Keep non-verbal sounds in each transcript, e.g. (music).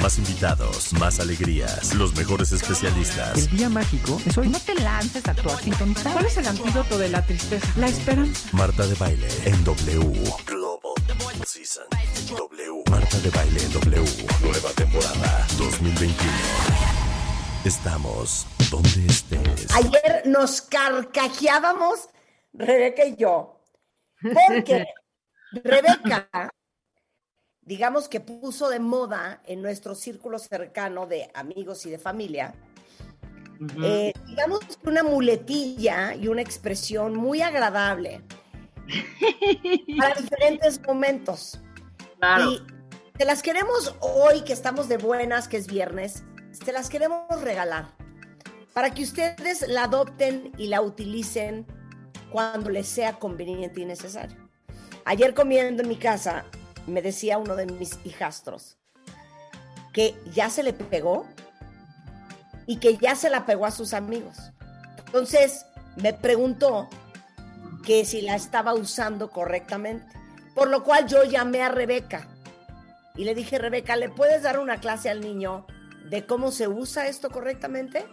Más invitados, más alegrías, los mejores especialistas. El día mágico es hoy. No te lances a tu sintonizar. ¿Cuál es el antídoto de la tristeza? La esperanza. Marta de Baile en W. Global Season. W. Marta de Baile en W. Nueva temporada 2021. Estamos donde estés. Ayer nos carcajeábamos, Rebeca y yo, porque (laughs) Rebeca, digamos que puso de moda en nuestro círculo cercano de amigos y de familia, eh, digamos que una muletilla y una expresión muy agradable para diferentes momentos. Y te las queremos hoy, que estamos de buenas, que es viernes, te las queremos regalar para que ustedes la adopten y la utilicen cuando les sea conveniente y necesario. Ayer comiendo en mi casa, me decía uno de mis hijastros que ya se le pegó y que ya se la pegó a sus amigos. Entonces me preguntó que si la estaba usando correctamente, por lo cual yo llamé a Rebeca y le dije, Rebeca, ¿le puedes dar una clase al niño de cómo se usa esto correctamente?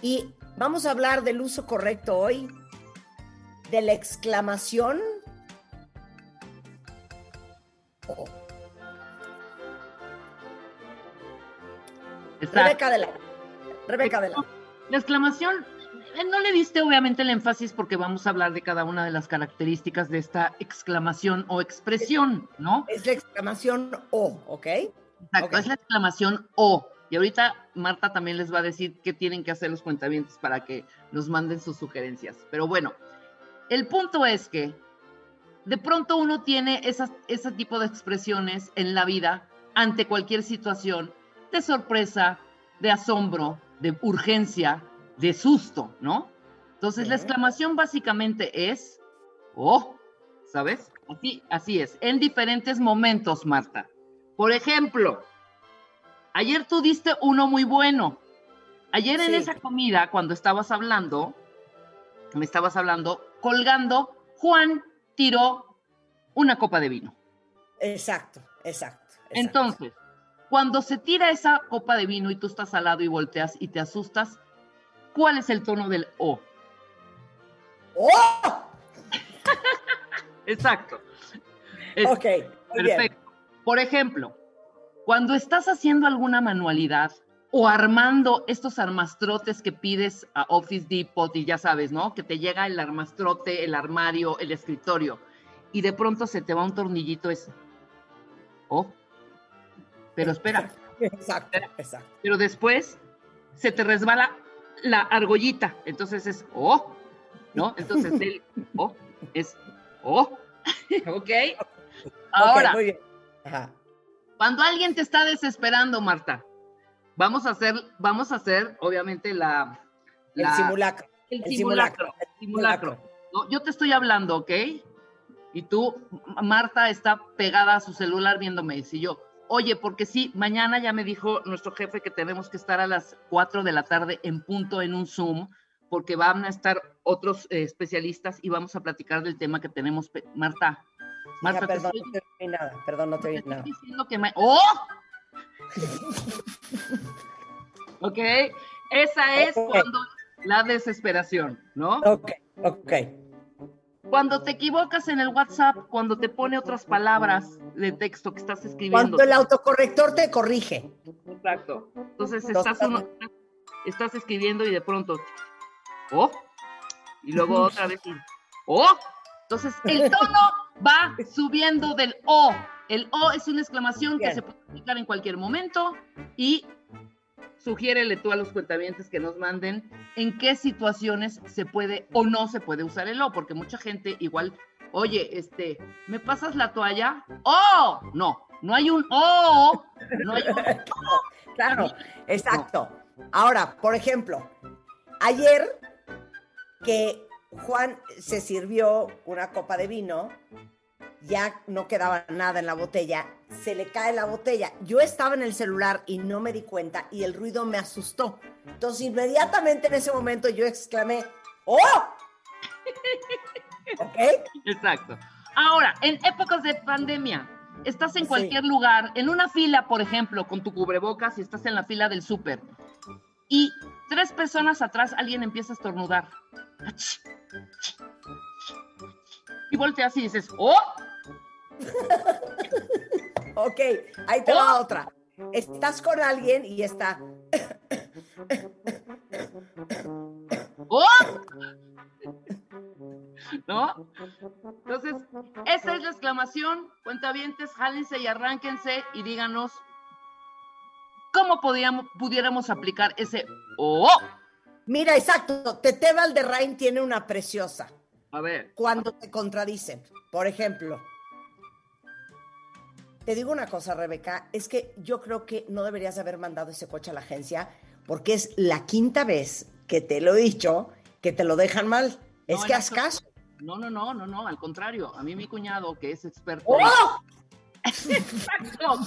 Y vamos a hablar del uso correcto hoy, de la exclamación. Rebeca de la. Rebeca de la. La exclamación, eh, no le diste obviamente el énfasis porque vamos a hablar de cada una de las características de esta exclamación o expresión, ¿no? Es la exclamación O, ¿ok? Exacto, es la exclamación O. Y ahorita Marta también les va a decir qué tienen que hacer los cuentavientes para que nos manden sus sugerencias. Pero bueno, el punto es que de pronto uno tiene esas, ese tipo de expresiones en la vida ante cualquier situación de sorpresa, de asombro, de urgencia, de susto, ¿no? Entonces la exclamación básicamente es, oh, ¿sabes? Así, así es, en diferentes momentos, Marta. Por ejemplo, ayer tú diste uno muy bueno. Ayer en Sí. esa comida, cuando estabas hablando, me estabas hablando, colgando, Juan tiró una copa de vino. Exacto, exacto. exacto. Entonces, cuando se tira esa copa de vino y tú estás al lado y volteas y te asustas, ¿cuál es el tono del O? ¡Oh! (laughs) Exacto. Es- Ok, bien. Perfecto. Por ejemplo, cuando estás haciendo alguna manualidad o armando estos armastrotes que pides a Office Depot y ya sabes, ¿no? Que te llega el armastrote, el armario, el escritorio y de pronto se te va un tornillito ese. Oh. Pero espera, (laughs) Exacto, exacto. pero después se te resbala la argollita, entonces es oh, ¿no? Entonces (laughs) el oh es oh. (laughs) ¿Ok? Ahora, muy bien. Ajá. Cuando alguien te está desesperando, Marta, vamos a hacer, vamos a hacer, obviamente, la, El la- simulacro. el el simulacro, simulacro, el simulacro. No, yo te estoy hablando, ¿ok? Y tú, Marta, está pegada a su celular viéndome. Y yo, oye, porque sí, mañana ya me dijo nuestro jefe que tenemos que estar a las 4 de la tarde en punto en un Zoom, porque van a estar otros eh, especialistas y vamos a platicar del tema que tenemos. Marta, Marta, te perdón, estoy- no te oí nada. Perdón, no te oí nada. estoy diciendo que. ¡Oh! Ok, esa es cuando la desesperación, ¿no? Ok, ok. Cuando te equivocas en el WhatsApp, cuando te pone otras palabras de texto que estás escribiendo. Cuando el autocorrector te corrige. Exacto. Entonces estás, uno- estás escribiendo y de pronto, ¡oh! Y luego otra vez, ¡oh! Entonces el tono va subiendo del O. El O es una exclamación que se puede aplicar en cualquier momento y sugiérele tú a los cuentavientes que nos manden en qué situaciones se puede o no se puede usar el O, porque mucha gente igual, oye, este, ¿me pasas la toalla? ¡Oh! No, no hay un O, no hay un (laughs) Claro, exacto. Ahora, por ejemplo, ayer que Juan se sirvió una copa de vino ya no quedaba nada en la botella, se le cae la botella. Yo estaba en el celular y no me di cuenta y el ruido me asustó. Entonces inmediatamente en ese momento yo exclamé, ¡Oh! ¿Ok? Exacto. Ahora, en épocas de pandemia, estás en Sí. cualquier lugar, en una fila, por ejemplo, con tu cubrebocas y estás en la fila del súper, y tres personas atrás alguien empieza a estornudar. Y volteas y dices, ¡oh! Ok, ahí te va otra. Estás con alguien y está. ¡Oh! ¿No? Entonces, esa es la exclamación. Cuentavientes, jálense y arránquense y díganos cómo podíamos, pudiéramos aplicar ese ¡oh! Mira, exacto. Tete Valderrain tiene una preciosa. A ver, Cuando te contradicen. Por ejemplo, te digo una cosa, Rebeca. Es que yo creo que no deberías haber mandado ese coche a la agencia porque es la quinta vez que te lo he dicho que te lo dejan mal. Es que haz caso. no, no, no, no, no, al contrario. A mí mi cuñado, que es experto. ¡Oh! Exacto,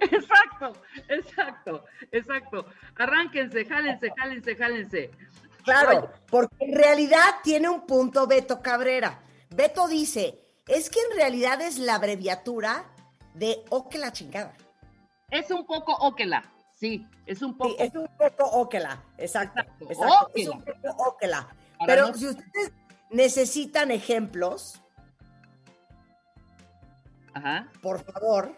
(laughs) exacto, exacto, exacto. Arránquense, jálense, jálense, jálense. Claro, porque en realidad tiene un punto Beto Cabrera. Beto dice, es que en realidad es la abreviatura de O que la chingada. Es un poco óquela, sí, es un poco. Sí, es un poco Okela, exacto. Exacto, exacto, Es un poco. Para Pero no- si ustedes necesitan ejemplos, Ajá. por favor,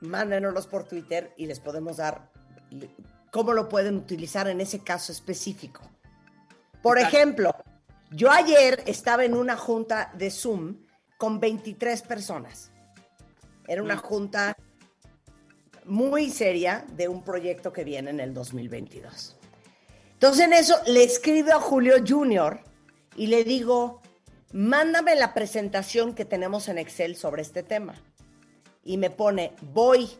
mándenoslos por Twitter y les podemos dar cómo lo pueden utilizar en ese caso específico. Por Exacto. ejemplo, yo ayer estaba en una junta de Zoom con 23 personas. Era una Mm. junta muy seria de un proyecto que viene en el 2022. Entonces en eso le escribo a Julio Junior y le digo, mándame la presentación que tenemos en Excel sobre este tema. Y me pone, voy.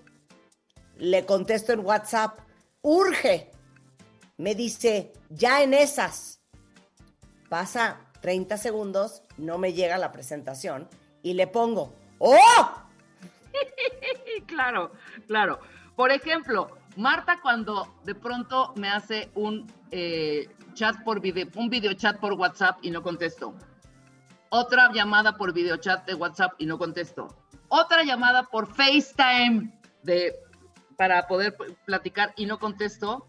Le contesto en WhatsApp, urge. Me dice, ya en esas. Pasa 30 segundos, no me llega la presentación y le pongo, ¡oh! (laughs) Claro, claro. Por ejemplo, Marta cuando de pronto me hace un eh, chat por video, un video chat por WhatsApp y no contesto. Otra llamada por video chat de WhatsApp y no contesto. Otra llamada por FaceTime de para poder platicar y no contesto.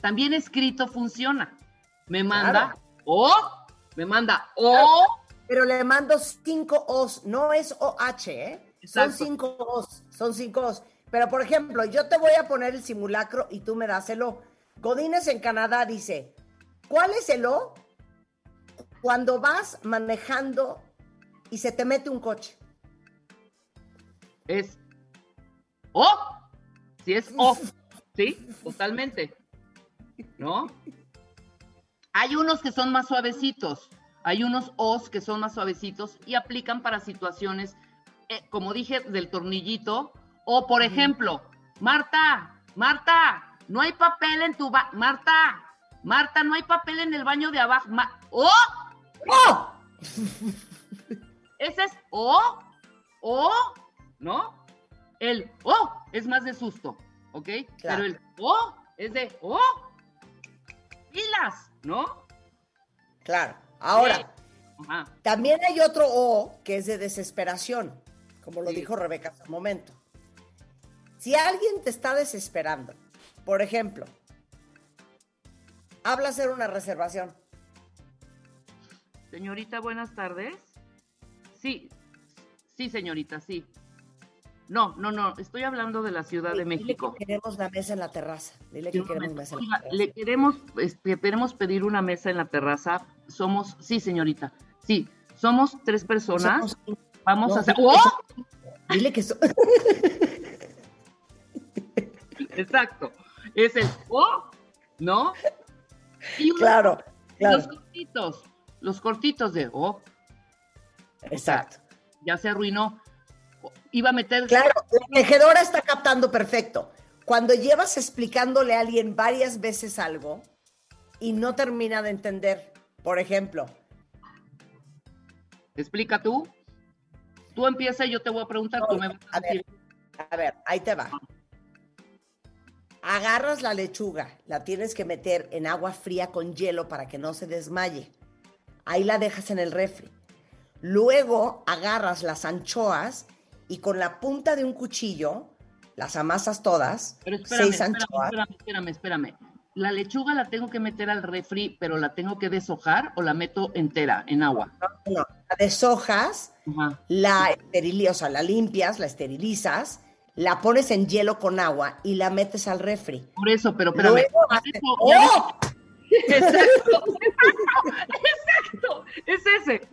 También escrito funciona. Me manda o me manda o Pero le mando cinco O's, no es OH, ¿eh? Son cinco O's, son cinco O's. Pero, por ejemplo, yo te voy a poner el simulacro y tú me das el O. Godínez en Canadá dice, ¿cuál es el O? Cuando vas manejando y se te mete un coche. es O. Si es O. (laughs) Sí, totalmente. ¿No? Hay unos que son más suavecitos. Hay unos O's que son más suavecitos y aplican para situaciones, como dije, del tornillito. O, por ejemplo, Marta, Marta, no hay papel en tu ba Marta, Marta, no hay papel en el baño de abajo. Ma- ¡Oh! ¡Oh! (laughs) Ese es O, O, ¿no? El O es más de susto, ¿ok? Claro. Pero el O es de O, pilas, ¿no? Claro. Ahora, Sí. También hay otro O que es de desesperación, como lo Sí. dijo Rebeca hace un momento. Si alguien te está desesperando, por ejemplo, habla hacer una reservación. Señorita, buenas tardes. Sí, sí, señorita, sí. No, no, no, estoy hablando de la Ciudad de Dile México. que queremos la mesa en la terraza. Dile que queremos mesa en la terraza. le queremos, este, queremos pedir una mesa en la terraza. Somos, sí, señorita, sí, somos tres personas. Somos cinco. Vamos No, a hacer. dile ¡Oh! Dile que so- Exacto. Es el O, ¿no? Y Claro, claro. los cortitos, los cortitos de O, Exacto. ya se arruinó. Iba a meter. Claro, la tejedora está captando perfecto. Cuando llevas explicándole a alguien varias veces algo y no termina de entender, por ejemplo, Explica tú. Tú empieza y yo te voy a preguntar. tú me vas a A ver, a ver, ahí te va. Agarras la lechuga, la tienes que meter en agua fría con hielo para que no se desmaye. Ahí la dejas en el refri. Luego agarras las anchoas y con la punta de un cuchillo las amasas todas. Pero espérame, seis espérame, anchoas. espérame, espérame, espérame. La lechuga la tengo que meter al refri, pero la tengo que deshojar o la meto entera en agua. No, la deshojas, Ajá. la o sea, la limpias, la esterilizas, la pones en hielo con agua y la metes al refri. Por eso, pero espérame. Luego haces- ¡Oh! (laughs) Exacto, exacto, es ese,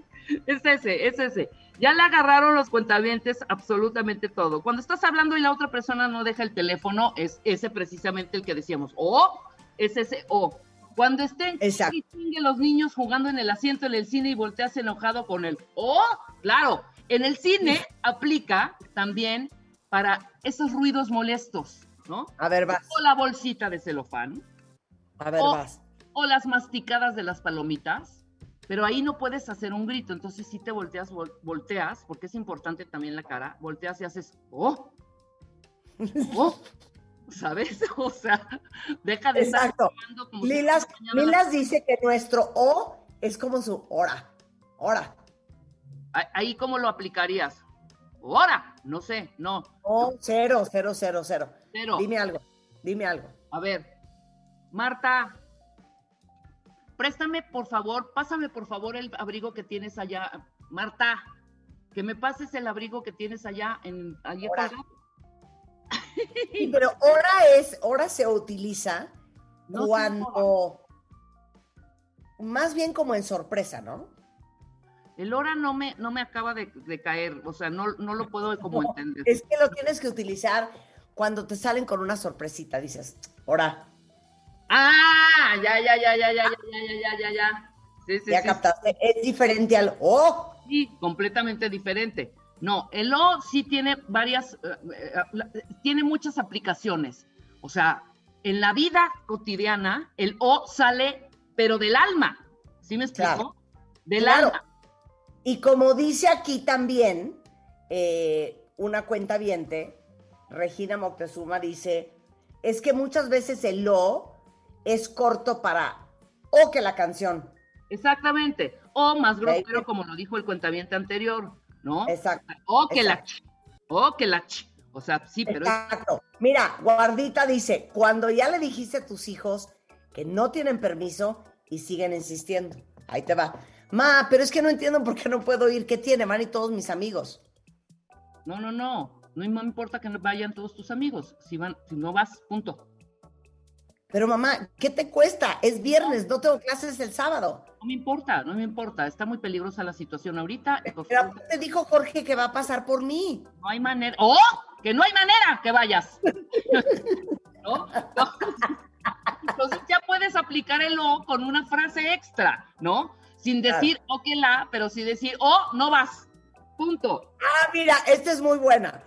es ese, es ese. Ya le agarraron los cuentavientes absolutamente todo. Cuando estás hablando y la otra persona no deja el teléfono, es ese precisamente el que decíamos, o es ese o. Cuando estén chingue los niños jugando en el asiento en el cine y volteas enojado con el o, claro, en el cine aplica también para esos ruidos molestos, ¿no? A ver, vas. O la bolsita de celofán A ver, vas. o las masticadas de las palomitas, pero ahí no puedes hacer un grito, entonces si te volteas, vol- volteas, porque es importante también la cara, volteas y haces, oh, (laughs) oh, ¿sabes? (laughs) O sea, deja de estar Exacto. jugando como Lilas, Lilas dice que nuestro O es como su hora. Hora. Ahí, ¿cómo lo aplicarías? Ahora, no sé, no, O cero, cero, cero, cero. Dime algo. Dime algo. a ver, Marta, préstame, por favor, pásame, por favor, el abrigo que tienes allá. Marta, que me pases el abrigo que tienes allá en allá. Sí, pero hora es, hora se utiliza No cuando, más bien como en sorpresa, ¿no? El hora no me, no me acaba de, de caer, o sea, no, no lo puedo como No, entender. Es que lo tienes que utilizar cuando te salen con una sorpresita. Dices, hora, Ah, ya, ya, ya, ya, ya, ya, ya, ya, ya, ya. Sí, sí, ya sí, captaste. Es diferente al O. sí, completamente diferente. No, el O sí tiene varias, eh, eh, la- tiene muchas aplicaciones. O sea, en la vida cotidiana, el O sale, pero del alma. ¿Sí me explico? Claro. Del Claro. alma. Y como dice aquí también, eh, una cuenta viente, Regina Moctezuma dice, es que muchas veces el O es corto para O que la canción. Exactamente. O más grosero, como lo dijo el cuentaviente anterior, ¿no? Exacto. O que la exacto. ch. O que la ch. O sea, sí, pero es- Exacto. Mira, Guardita dice, cuando ya le dijiste a tus hijos que no tienen permiso y siguen insistiendo. Ahí te va. Ma, pero es que no entiendo por qué no puedo ir. ¿Qué tiene, man? Y todos mis amigos. No, no, no. No me importa que no vayan todos tus amigos. Si van, si no vas, punto. Pero mamá, ¿qué te cuesta? Es viernes, no tengo clases el sábado. No me importa, no me importa. Está muy peligrosa la situación ahorita. Pero te dijo Jorge que va a pasar por mí. no hay manera. ¡Oh! Que no hay manera que vayas. ¿No? (laughs) No. Entonces ya puedes aplicar el O con una frase extra, ¿no? Sin decir o que la, pero sí decir, oh, no vas. Punto. Ah, mira, esta es muy buena.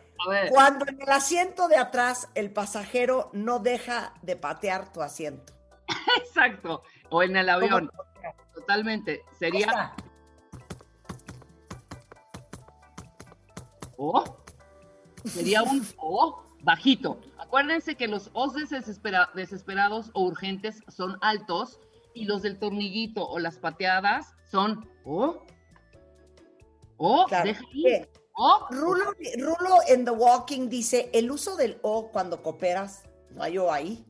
Cuando en el asiento de atrás el pasajero no deja de patear tu asiento. (laughs) Exacto. O en el avión. Totalmente. Sería. O. Sería un (laughs) O bajito. Acuérdense que los O's desespera- desesperados o urgentes son altos y los del tornillito o las pateadas son O. O, Claro. deja ahí. Rulo, Rulo en The Walking dice, el uso del O cuando cooperas, no hay O ahí.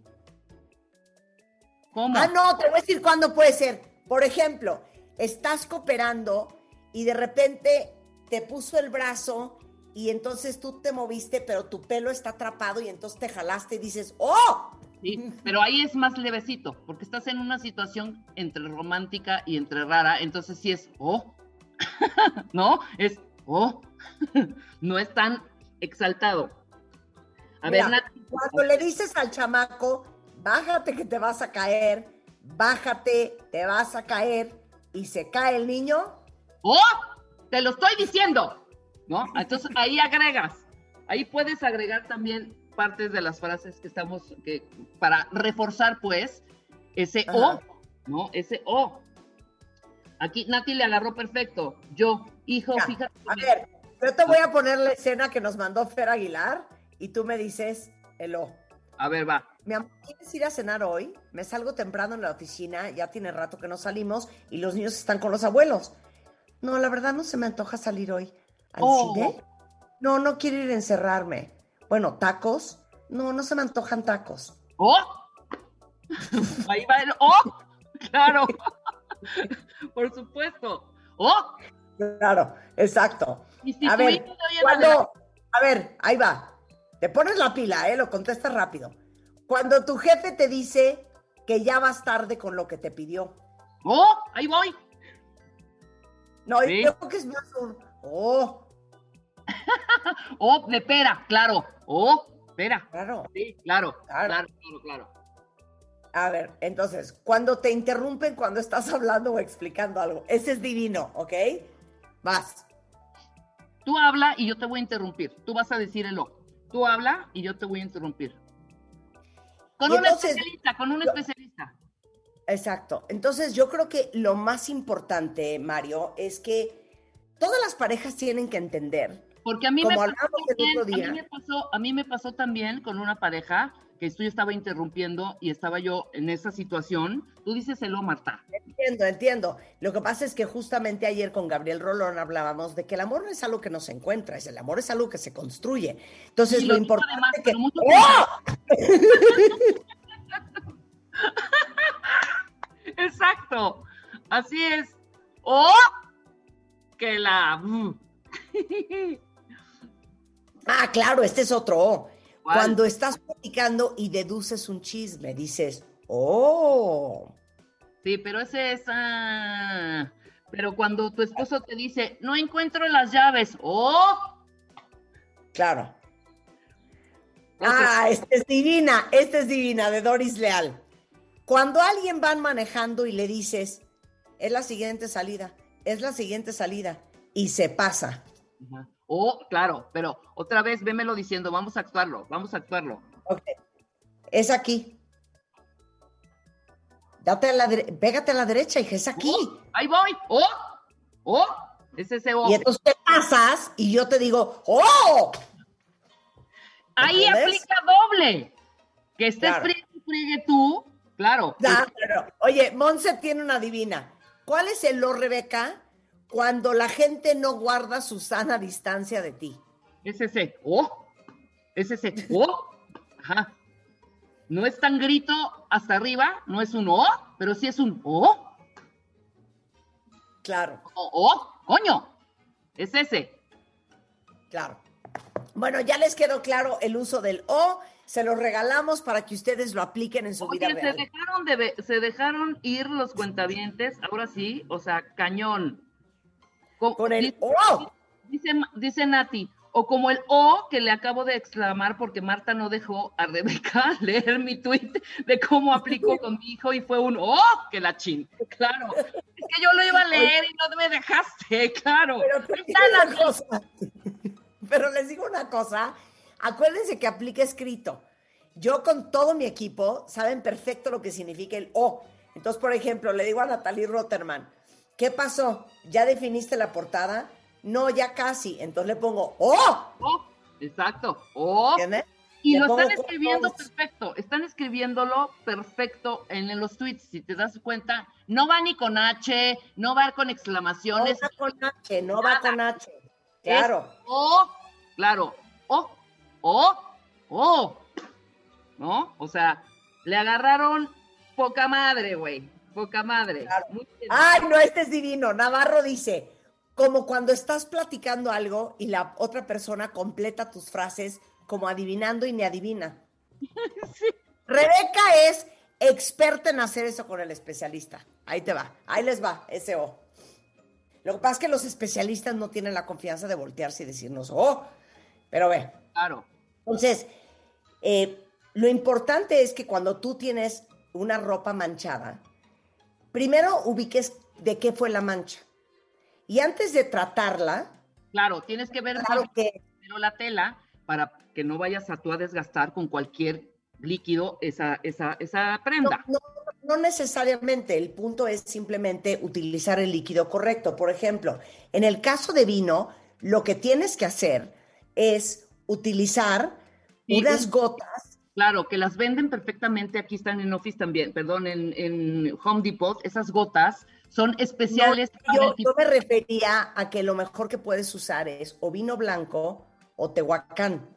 ¿Cómo? Ah, no, te voy a decir cuándo puede ser. Por ejemplo, estás cooperando y de repente te puso el brazo y entonces tú te moviste, pero tu pelo está atrapado y entonces te jalaste y dices, ¡oh! Sí, (laughs) pero ahí es más levecito, porque estás en una situación entre romántica y entre rara, entonces sí es O. (laughs) ¿No? Es O. (laughs) no es tan exaltado. A Mira, ver, Nati, Cuando le dices al chamaco, bájate que te vas a caer, bájate, te vas a caer, y se cae el niño, ¡Oh! Te lo estoy diciendo. ¿No? Entonces ahí agregas. Ahí puedes agregar también partes de las frases que estamos, que, para reforzar, pues, ese Ajá. O, ¿no? Ese O. Aquí Nati le agarró perfecto. Yo, hijo, Ya, fíjate. a ver, Yo te voy a poner la escena que nos mandó Fer Aguilar y tú me dices el O. A ver, va. Mi amor, ¿quieres ir a cenar hoy? Me salgo temprano en la oficina, ya tiene rato que no salimos y los niños están con los abuelos. No, la verdad no se me antoja salir hoy. ¿Al Oh. cine? No, no quiero ir a encerrarme. Bueno, ¿tacos? No, no se me antojan tacos. ¡Oh! (laughs) Ahí va el ¡Oh! Claro. (laughs) Por supuesto. ¡Oh! Claro, exacto. Y si A ver, cuando, a ver, ahí va. Te pones la pila, ¿eh? Lo contestas rápido. Cuando tu jefe te dice que ya vas tarde con lo que te pidió. ¡Oh! Ahí voy. No, Sí. yo creo que es más un, oh, (laughs) ¡Oh! De pera, claro. ¡Oh! Pera. claro. Sí, claro. Claro. Claro, claro, claro. A ver, entonces, cuando te interrumpen cuando estás (laughs) hablando o explicando algo, ese es divino, ¿ok? Vas. Tú habla y yo te voy a interrumpir. Tú vas a decir el O. Tú habla y yo te voy a interrumpir. Con un especialista, con un especialista. Exacto. Entonces, yo creo que lo más importante, Mario, es que todas las parejas tienen que entender. Porque a me pasó también, mí me pasó, a mí me pasó también con una pareja que yo estaba interrumpiendo y estaba yo en esa situación. Tú dices el O, Marta. Entiendo, entiendo. Lo que pasa es que justamente ayer con Gabriel Rolón hablábamos de que el amor no es algo que nos encuentra, es el amor es algo que se construye. Entonces, lo importante además, es que... mucho ¡Oh! (laughs) Exacto. Así es. O que la. Ah, claro, este es otro. Cuando estás platicando y deduces un chisme, dices, oh, Sí, pero ese es. ah, Pero cuando tu esposo te dice, no encuentro las llaves, ¡oh! claro. Ah, esta es divina, esta es divina, de Doris Leal. Cuando alguien va manejando y le dices, es la siguiente salida, es la siguiente salida, y se pasa. Ajá. Oh, claro, pero otra vez vémelo diciendo, vamos a actuarlo, vamos a actuarlo. Ok. Es aquí. Date a la pégate a la derecha, hija, es aquí. Oh, ahí voy, ¡oh! ¡oh! Es ese O. Y entonces te pasas y yo te digo, ¡oh! Ahí aplica doble. Que estés Claro. friegue, y friegue tú, claro. Ya, pero, oye, Monse tiene una divina. ¿Cuál es el lo, Rebeca, cuando la gente no guarda su sana distancia de ti? Es ese, ¡oh! Es ese, ¡oh! Ajá. No es tan grito hasta arriba, no es un ¡oh! Pero sí es un ¡oh! Claro, ¡oh! ¡oh! ¡coño! Es ese. claro. Bueno, ya les quedó claro el uso del o. Se lo regalamos para que ustedes lo apliquen en su Oye, vida se real. dejaron, de se dejaron ir los cuentavientes, ahora sí, o sea, cañón. Co- Con el dice- o. Dice, dice Nati, o como el O que le acabo de exclamar porque Marta no dejó a Rebeca (laughs) leer mi tweet de cómo aplicó con mi hijo y fue un O que la chin. Claro, es que yo lo iba a leer y no me dejaste, (laughs) claro. Pero, Nati. cosa. (laughs) Pero les digo una cosa. Acuérdense que aplica escrito. Yo con todo mi equipo saben perfecto lo que significa el O. Entonces, por ejemplo, le digo a Natalie Rotterman, ¿qué pasó? ¿Ya definiste la portada? No, ya casi. Entonces le pongo O. O, exacto, O. ¿Entiendes? Y Le lo pongo están con escribiendo perfecto, están escribiéndolo perfecto en, los tweets, si te das cuenta, no va ni con H, no va con No exclamaciones, va con H, no va con H. Es Claro. O, claro, O, O, O, ¿no? O sea, le agarraron poca madre, güey, poca madre. Claro. Ay, no, este es divino. Navarro dice, como cuando estás platicando algo y la otra persona completa tus frases como adivinando y ni adivina. (laughs) Rebeca es experta en hacer eso con el especialista. Ahí te va, ahí les va, ese O. Lo que pasa es que los especialistas no tienen la confianza de voltearse y decirnos, oh, pero ve, Claro, entonces, eh, lo importante es que cuando tú tienes una ropa manchada, primero ubiques de qué fue la mancha. Y antes de tratarla, claro, tienes que ver claro que primero la tela para que no vayas a tú a desgastar con cualquier líquido esa, esa, esa no, prenda. no- no necesariamente, el punto es simplemente utilizar el líquido correcto. Por ejemplo, en el caso de vino, lo que tienes que hacer es utilizar unas gotas. Claro, que las venden perfectamente, aquí están en Office también, perdón, en, Home Depot, esas gotas son especiales. yo, yo me refería a que lo mejor que puedes usar es o vino blanco o tehuacán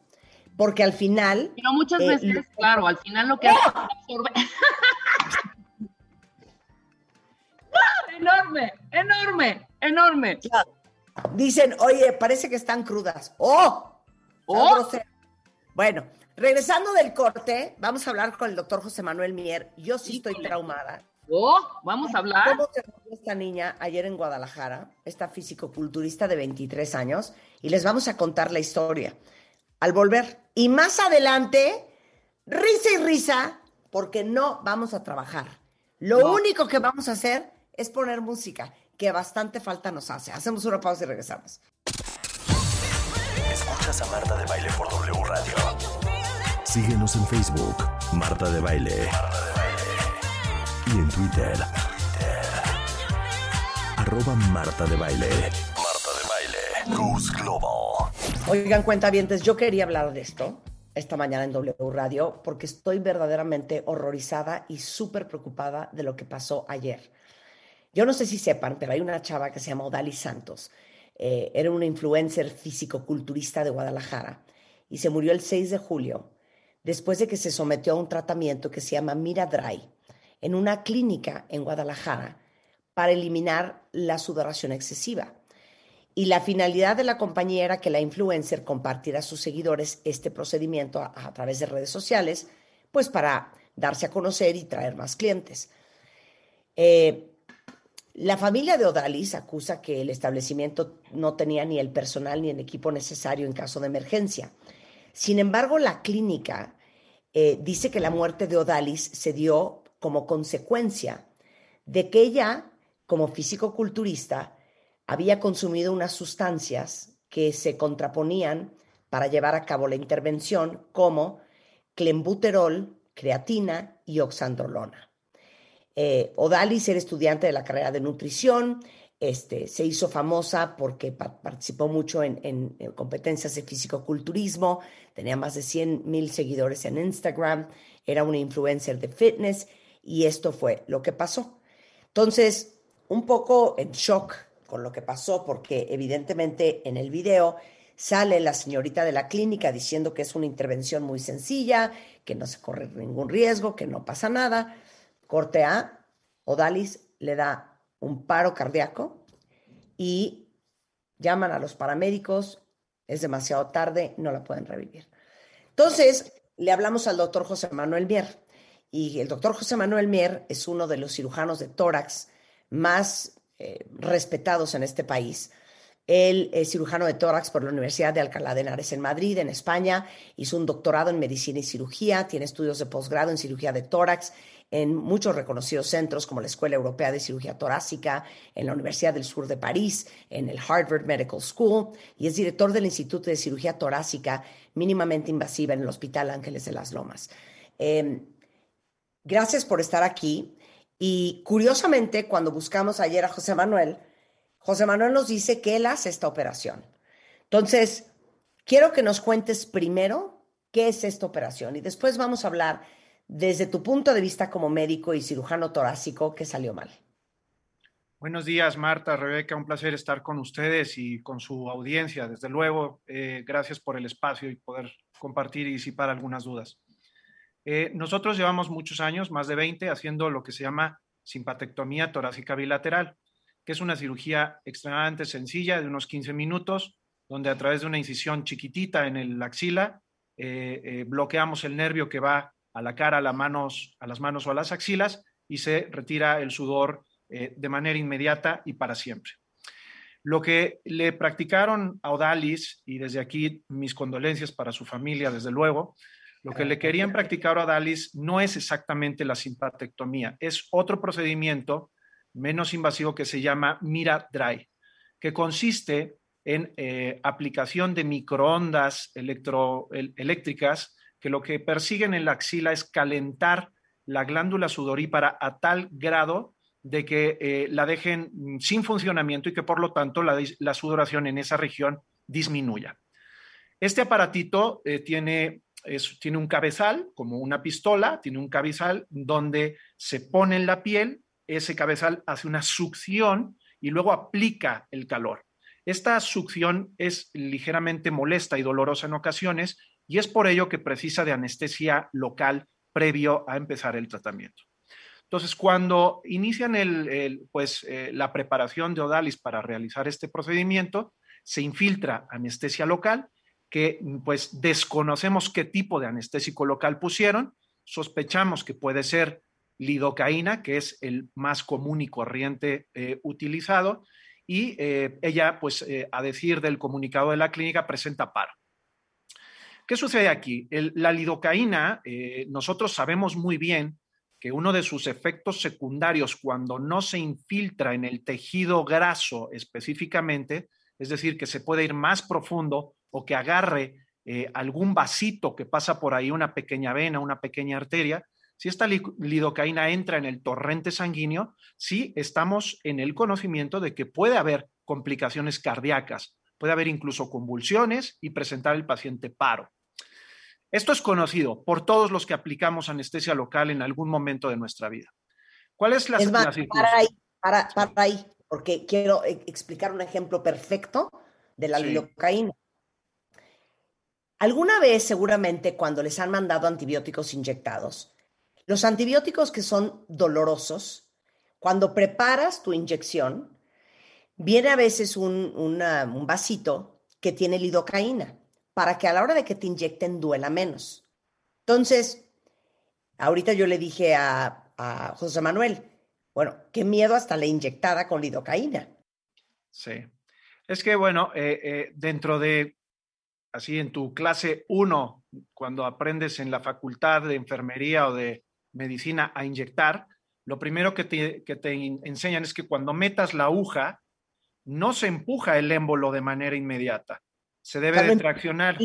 porque al final... Pero muchas eh, veces, claro, al final lo que hace es absorber... ¡Ah! (laughs) enorme, enorme, enorme. Dicen, oye, parece que están crudas. ¡Oh! ¡Oh! Bueno, regresando del corte, vamos a hablar con el doctor José Manuel Mier. Yo sí estoy traumada. ¡Oh! Vamos a hablar. ¿Cómo se esta niña ayer en Guadalajara, esta físico-culturista de 23 años? Y les vamos a contar la historia al volver. Y más adelante, risa y risa, porque no vamos a trabajar. Lo único que vamos a hacer es poner música, que bastante falta nos hace. Hacemos una pausa y regresamos. Escuchas a Marta de Baile por W Radio. Síguenos en Facebook, Marta de Baile. Marta de Baile. Y en Twitter, arroba Marta de Baile. Marta de Baile. Goes Global. Oigan, cuentavientes, yo quería hablar de esto esta mañana en W Radio porque estoy verdaderamente horrorizada y súper preocupada de lo que pasó ayer. Yo no sé si sepan, pero hay una chava que se llama Odali Santos. Eh, era una influencer físico-culturista de Guadalajara y se murió el 6 de julio después de que se sometió a un tratamiento que se llama Mira Dry en una clínica en Guadalajara para eliminar la sudoración excesiva. Y la finalidad de la compañía era que la influencer compartiera a sus seguidores este procedimiento a, través de redes sociales, pues para darse a conocer y traer más clientes. Eh, la familia de Odalis acusa que el establecimiento no tenía ni el personal ni el equipo necesario en caso de emergencia. Sin embargo, la clínica eh, dice que la muerte de Odalis se dio como consecuencia de que ella, como físico-culturista, había consumido unas sustancias que se contraponían para llevar a cabo la intervención, como clenbuterol, creatina y oxandrolona. Eh, Odalis era estudiante de la carrera de nutrición, este, se hizo famosa porque participó mucho en, en, competencias de fisicoculturismo, tenía más de 100 mil seguidores en Instagram, era una influencer de fitness y esto fue lo que pasó. Entonces, un poco en shock con lo que pasó, porque evidentemente en el video sale la señorita de la clínica diciendo que es una intervención muy sencilla, que no se corre ningún riesgo, que no pasa nada. Corte A, Odalis le da un paro cardíaco y llaman a los paramédicos, es demasiado tarde, no la pueden revivir. Entonces, le hablamos al doctor José Manuel Mier y el doctor José Manuel Mier es uno de los cirujanos de tórax más eh, respetados en este país. Él es cirujano de tórax por la Universidad de Alcalá de Henares en Madrid, en España. Hizo un doctorado en medicina y cirugía, tiene estudios de posgrado en cirugía de tórax en muchos reconocidos centros como la Escuela Europea de Cirugía Torácica, en la Universidad del Sur de París, en el Harvard Medical School y es director del Instituto de Cirugía Torácica mínimamente invasiva en el Hospital Ángeles de las Lomas. Em, gracias por estar aquí. Y curiosamente, cuando buscamos ayer a José Manuel, José Manuel nos dice que él hace esta operación. Entonces, quiero que nos cuentes primero qué es esta operación y después vamos a hablar desde tu punto de vista como médico y cirujano torácico qué salió mal. Buenos días, Marta, Rebeca, un placer estar con ustedes y con su audiencia. Desde luego, eh, gracias por el espacio y poder compartir y disipar algunas dudas. Eh, nosotros llevamos muchos años, más de 20, haciendo lo que se llama simpatectomía torácica bilateral, que es una cirugía extremadamente sencilla de unos 15 minutos, donde a través de una incisión chiquitita en el axila eh, bloqueamos el nervio que va a la cara, a, las manos, a las manos o a las axilas y se retira el sudor de manera inmediata y para siempre. Lo que le practicaron a Odalis, y desde aquí mis condolencias para su familia, desde luego, lo que le querían practicar a Dalis no es exactamente la simpatectomía, es otro procedimiento menos invasivo que se llama Mira Dry, que consiste en eh, aplicación de microondas eléctricas que lo que persiguen en la axila es calentar la glándula sudorípara a tal grado de que eh, la dejen sin funcionamiento y que por lo tanto la, la sudoración en esa región disminuya. Este aparatito eh, tiene, tiene un cabezal, como una pistola, tiene un cabezal donde se pone en la piel, ese cabezal hace una succión y luego aplica el calor. Esta succión es ligeramente molesta y dolorosa en ocasiones y es por ello que precisa de anestesia local previo a empezar el tratamiento. Entonces, cuando inician pues, eh, la preparación de Odalis para realizar este procedimiento, se infiltra anestesia local, que pues desconocemos qué tipo de anestésico local pusieron, sospechamos que puede ser lidocaína, que es el más común y corriente eh, utilizado, y eh, ella, pues a decir del comunicado de la clínica, presenta paro. ¿Qué sucede aquí? la lidocaína, nosotros sabemos muy bien que uno de sus efectos secundarios cuando no se infiltra en el tejido graso específicamente, es decir, que se puede ir más profundo o que agarre eh, algún vasito que pasa por ahí, una pequeña vena, una pequeña arteria, si esta lidocaína entra en el torrente sanguíneo, sí estamos en el conocimiento de que puede haber complicaciones cardíacas, puede haber incluso convulsiones y presentar el paciente paro. Esto es conocido por todos los que aplicamos anestesia local en algún momento de nuestra vida. ¿Cuál es la, es para ahí, para, ahí, porque quiero e, explicar un ejemplo perfecto de la lidocaína. Alguna vez, seguramente, cuando les han mandado antibióticos inyectados, los antibióticos que son dolorosos, cuando preparas tu inyección, viene a veces un, un vasito que tiene lidocaína para que a la hora de que te inyecten duela menos. Entonces, ahorita yo le dije a, José Manuel, bueno, qué miedo hasta la inyectada con lidocaína. Sí. Es que, bueno, eh, eh, dentro de, así en tu clase 1, cuando aprendes en la facultad de enfermería o de medicina a inyectar, lo primero que te, que te enseñan es que cuando metas la aguja, no se empuja el émbolo de manera inmediata se debe de traccionar.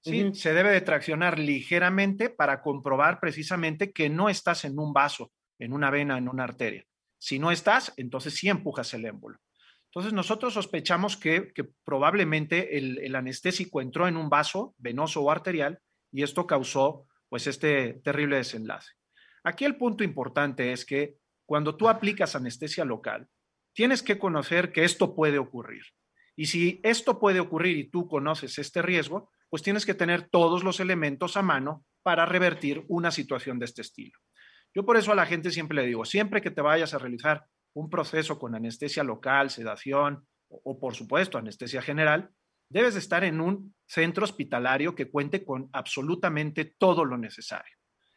Sí, se debe de traccionar ligeramente para comprobar precisamente que no estás en un vaso, en una vena, en una arteria. Si no estás, entonces sí empujas el émbolo. Entonces nosotros sospechamos que, probablemente el, el, anestésico entró en un vaso venoso o arterial y esto causó pues este terrible desenlace. Aquí el punto importante es que cuando tú aplicas anestesia local, tienes que conocer que esto puede ocurrir. Y si esto puede ocurrir y tú conoces este riesgo, pues tienes que tener todos los elementos a mano para revertir una situación de este estilo. Yo por eso a la gente siempre le digo, siempre que te vayas a realizar un proceso con anestesia local, sedación o, por supuesto anestesia general, debes de estar en un centro hospitalario que cuente con absolutamente todo lo necesario.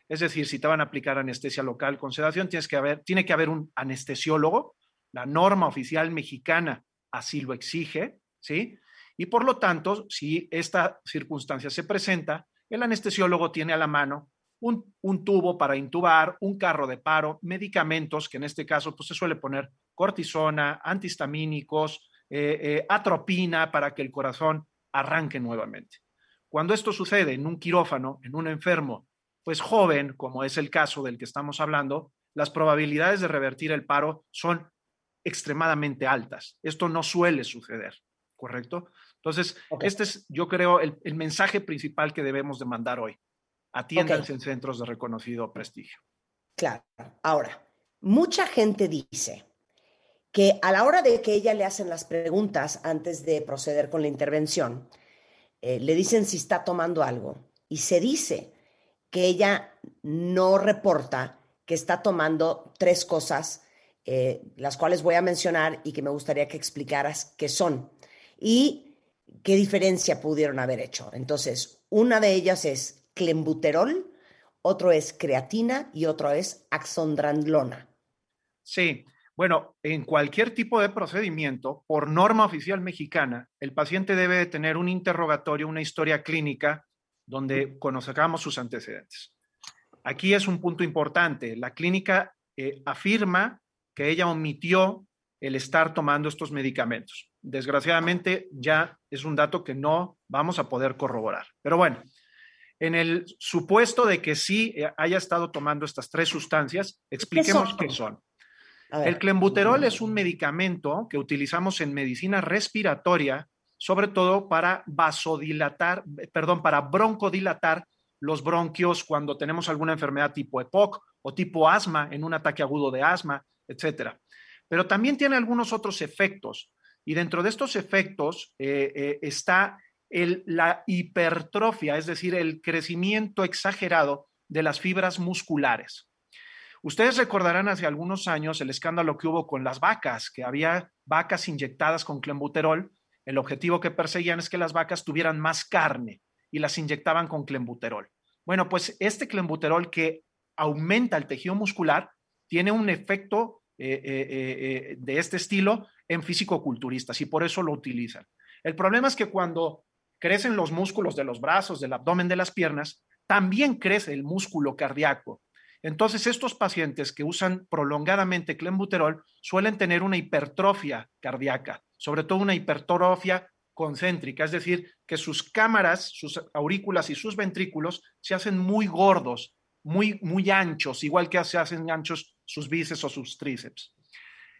Es decir, si te van a aplicar anestesia local con sedación, tienes que haber, tiene que haber un anestesiólogo. La norma oficial mexicana así lo exige, ¿sí? Y por lo tanto, si esta circunstancia se presenta, el anestesiólogo tiene a la mano un, tubo para intubar, un carro de paro, medicamentos, que en este caso pues, se suele poner cortisona, antihistamínicos, eh, eh, atropina para que el corazón arranque nuevamente. Cuando esto sucede en un quirófano, en un enfermo, pues joven, como es el caso del que estamos hablando, las probabilidades de revertir el paro son extremadamente altas. Esto no suele suceder, ¿correcto? Entonces, este es, yo creo, el, mensaje principal que debemos de mandar hoy. Atiéndanse en centros de reconocido prestigio. Claro. Ahora, mucha gente dice que a la hora de que ella le hacen las preguntas antes de proceder con la intervención, eh, le dicen si está tomando algo y se dice que ella no reporta que está tomando tres cosas eh, las cuales voy a mencionar y que me gustaría que explicaras qué son y qué diferencia pudieron haber hecho. Entonces, una de ellas es clembuterol, otro es creatina y otro es axondrandlona. Sí, bueno, en cualquier tipo de procedimiento, por norma oficial mexicana, el paciente debe de tener un interrogatorio, una historia clínica donde conozcamos sus antecedentes. Aquí es un punto importante. La clínica eh, afirma que ella omitió el estar tomando estos medicamentos. Desgraciadamente ya es un dato que no vamos a poder corroborar. Pero bueno, en el supuesto de que sí haya estado tomando estas tres sustancias, expliquemos qué son. El clenbuterol es un medicamento que utilizamos en medicina respiratoria sobre todo para vasodilatar, perdón, para broncodilatar los bronquios cuando tenemos alguna enfermedad tipo EPOC o tipo asma en un ataque agudo de asma, etcétera. Pero también tiene algunos otros efectos. Y dentro de estos efectos eh, eh, está la hipertrofia, es decir, el crecimiento exagerado de las fibras musculares. Ustedes recordarán hace algunos años el escándalo que hubo con las vacas, que había vacas inyectadas con clenbuterol. El objetivo que perseguían es que las vacas tuvieran más carne y las inyectaban con clenbuterol. Bueno, pues este clenbuterol que aumenta el tejido muscular tiene un efecto eh, eh, eh, de este estilo en físico-culturistas y por eso lo utilizan. El problema es que cuando crecen los músculos de los brazos, del abdomen, de las piernas, también crece el músculo cardíaco. Entonces, estos pacientes que usan prolongadamente clenbuterol suelen tener una hipertrofia cardíaca, sobre todo una hipertrofia concéntrica, es decir, que sus cámaras, sus aurículas y sus ventrículos se hacen muy gordos, muy, muy anchos, igual que se hacen anchos sus bíceps o sus tríceps.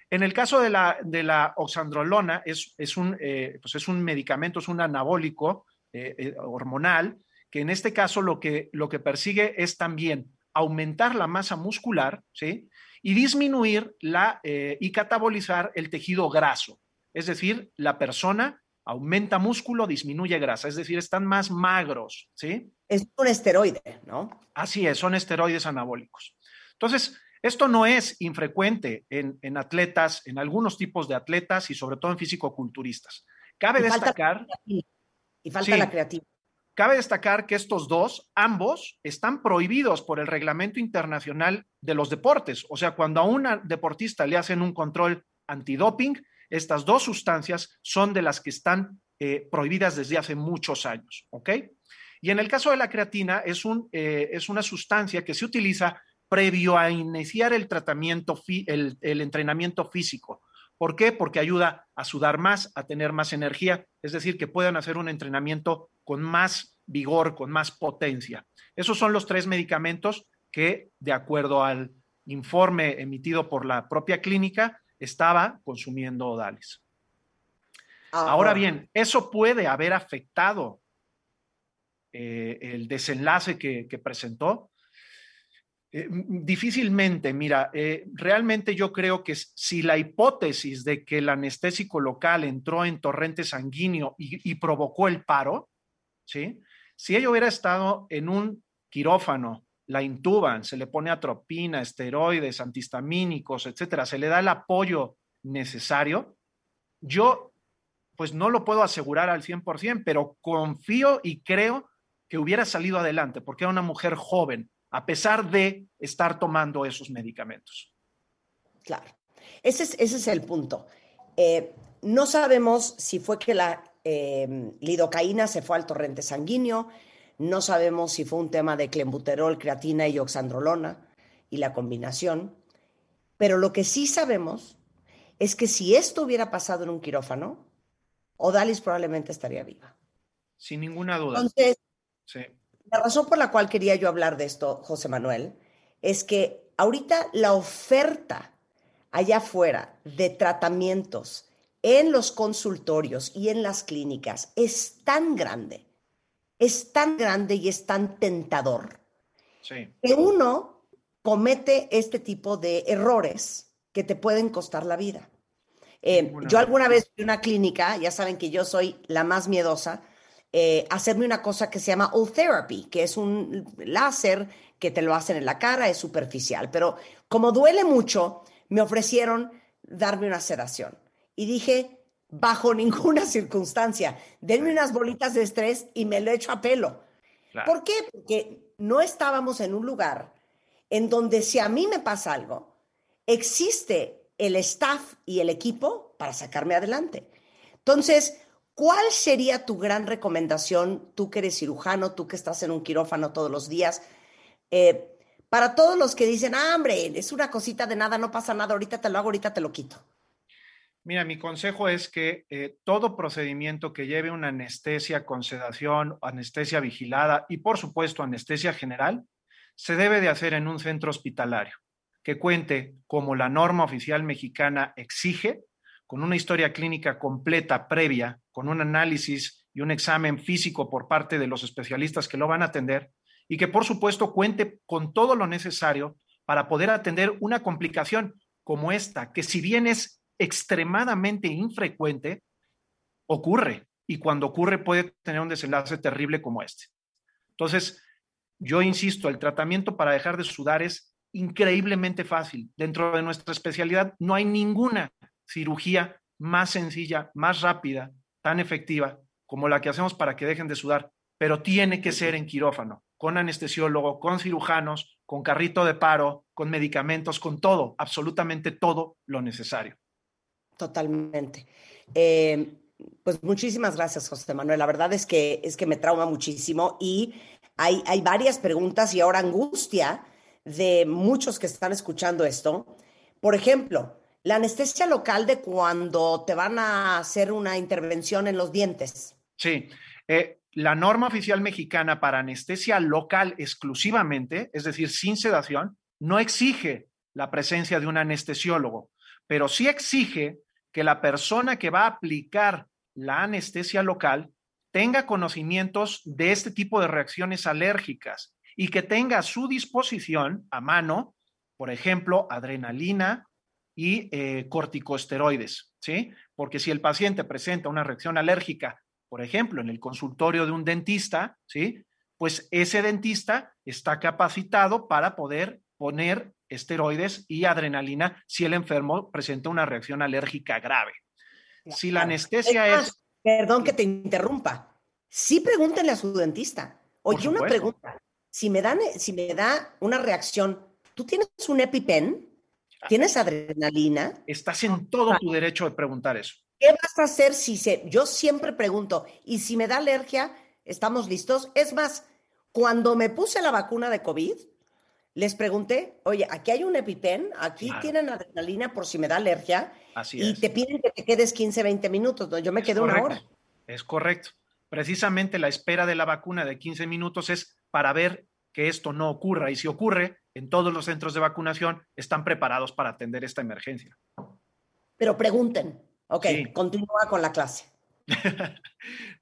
En el caso de la, de la oxandrolona, es, es, un, eh, pues es un medicamento, es un anabólico eh, eh, hormonal, que en este caso lo que, lo que persigue es también aumentar la masa muscular, ¿sí? Y disminuir la, y catabolizar el tejido graso. Es decir, la persona aumenta músculo, disminuye grasa, es decir, están más magros, ¿sí? Es un esteroide, ¿no? Así es, son esteroides anabólicos. Entonces, esto no es infrecuente en, atletas, en algunos tipos de atletas y sobre todo en físico-culturistas. Cabe destacar. y falta la creativa. Cabe destacar que estos dos, ambos, están prohibidos por el Reglamento Internacional de los Deportes. O sea, cuando a un deportista le hacen un control antidoping, estas dos sustancias son de las que están eh, prohibidas desde hace muchos años. ¿Ok? Y en el caso de la creatina, es, un, eh, es una sustancia que se utiliza previo a iniciar el tratamiento, el, entrenamiento físico. ¿Por qué? Porque ayuda a sudar más, a tener más energía, es decir, que puedan hacer un entrenamiento con más vigor, con más potencia. Esos son los tres medicamentos que, de acuerdo al informe emitido por la propia clínica, estaba consumiendo Odalis. Ahora bien, eso puede haber afectado eh, el desenlace que presentó. Eh, difícilmente, mira, eh, realmente yo creo que si la hipótesis de que el anestésico local entró en torrente sanguíneo y, provocó el paro, ¿sí? Si ella hubiera estado en un quirófano, la intuban, se le pone atropina, esteroides, antihistamínicos, etcétera, se le da el apoyo necesario, yo pues no lo puedo asegurar al 100%, pero confío y creo que hubiera salido adelante porque era una mujer joven, a pesar de estar tomando esos medicamentos. Claro, ese es, ese es el punto. Eh, no sabemos si fue que la eh, lidocaína se fue al torrente sanguíneo, no sabemos si fue un tema de clenbuterol, creatina y oxandrolona y la combinación, pero lo que sí sabemos es que si esto hubiera pasado en un quirófano, Odalis probablemente estaría viva. Sin ninguna duda. Entonces, sí. La razón por la cual quería yo hablar de esto, José Manuel, es que ahorita la oferta allá afuera de tratamientos en los consultorios y en las clínicas es tan grande, es tan grande y es tan tentador que uno comete este tipo de errores que te pueden costar la vida. Eh, yo alguna vez fui a una clínica, ya saben que yo soy la más miedosa, eh, hacerme una cosa que se llama O-Therapy, que es un láser que te lo hacen en la cara, es superficial. Pero como duele mucho, me ofrecieron darme una sedación. Y dije, bajo ninguna circunstancia, denme unas bolitas de estrés y me lo echo a pelo. ¿Por qué? Porque no estábamos en un lugar en donde si a mí me pasa algo, existe el staff y el equipo para sacarme adelante. Entonces, ¿Cuál sería tu gran recomendación, tú que eres cirujano, tú que estás en un quirófano todos los días, eh, para todos los que dicen, ah, hombre, es una cosita de nada, no pasa nada, ahorita te lo hago, ahorita te lo quito? Mira, mi consejo es que eh, todo procedimiento que lleve una anestesia con sedación, anestesia vigilada y por supuesto anestesia general, se debe de hacer en un centro hospitalario que cuente como la norma oficial mexicana exige con una historia clínica completa previa, con un análisis y un examen físico por parte de los especialistas que lo van a atender y que por supuesto cuente con todo lo necesario para poder atender una complicación como esta, que si bien es extremadamente infrecuente, ocurre y cuando ocurre puede tener un desenlace terrible como este. Entonces, yo insisto, el tratamiento para dejar de sudar es increíblemente fácil. Dentro de nuestra especialidad no hay ninguna cirugía más sencilla, más rápida, tan efectiva como la que hacemos para que dejen de sudar, pero tiene que ser en quirófano, con anestesiólogo, con cirujanos, con carrito de paro, con medicamentos, con todo, absolutamente todo lo necesario. Totalmente. Eh, pues muchísimas gracias, José Manuel. La verdad es que, es que me trauma muchísimo y hay, hay varias preguntas y ahora angustia de muchos que están escuchando esto. Por ejemplo, la anestesia local de cuando te van a hacer una intervención en los dientes. Sí, eh, la norma oficial mexicana para anestesia local exclusivamente, es decir, sin sedación, no exige la presencia de un anestesiólogo, pero sí exige que la persona que va a aplicar la anestesia local tenga conocimientos de este tipo de reacciones alérgicas y que tenga a su disposición a mano, por ejemplo, adrenalina y eh, corticosteroides, ¿sí? Porque si el paciente presenta una reacción alérgica, por ejemplo, en el consultorio de un dentista, ¿sí? Pues ese dentista está capacitado para poder poner esteroides y adrenalina si el enfermo presenta una reacción alérgica grave. Si la anestesia es, Perdón que te interrumpa. Sí pregúntenle a su dentista. Oye, una pregunta. Si me, dan, si me da una reacción, ¿tú tienes un EpiPen? ¿Tienes adrenalina? Estás en todo tu derecho de preguntar eso. ¿Qué vas a hacer si se... Yo siempre pregunto, ¿y si me da alergia? ¿Estamos listos? Es más, cuando me puse la vacuna de COVID, les pregunté, oye, aquí hay un EpiPen, aquí tienen adrenalina por si me da alergia. Así y te piden que te quedes 15, 20 minutos. ¿no? Yo me quedo una hora. Es correcto. Precisamente la espera de la vacuna de 15 minutos es para ver que esto no ocurra. Y si ocurre, en todos los centros de vacunación están preparados para atender esta emergencia. Pero pregunten. Ok, continúa con la clase. (laughs)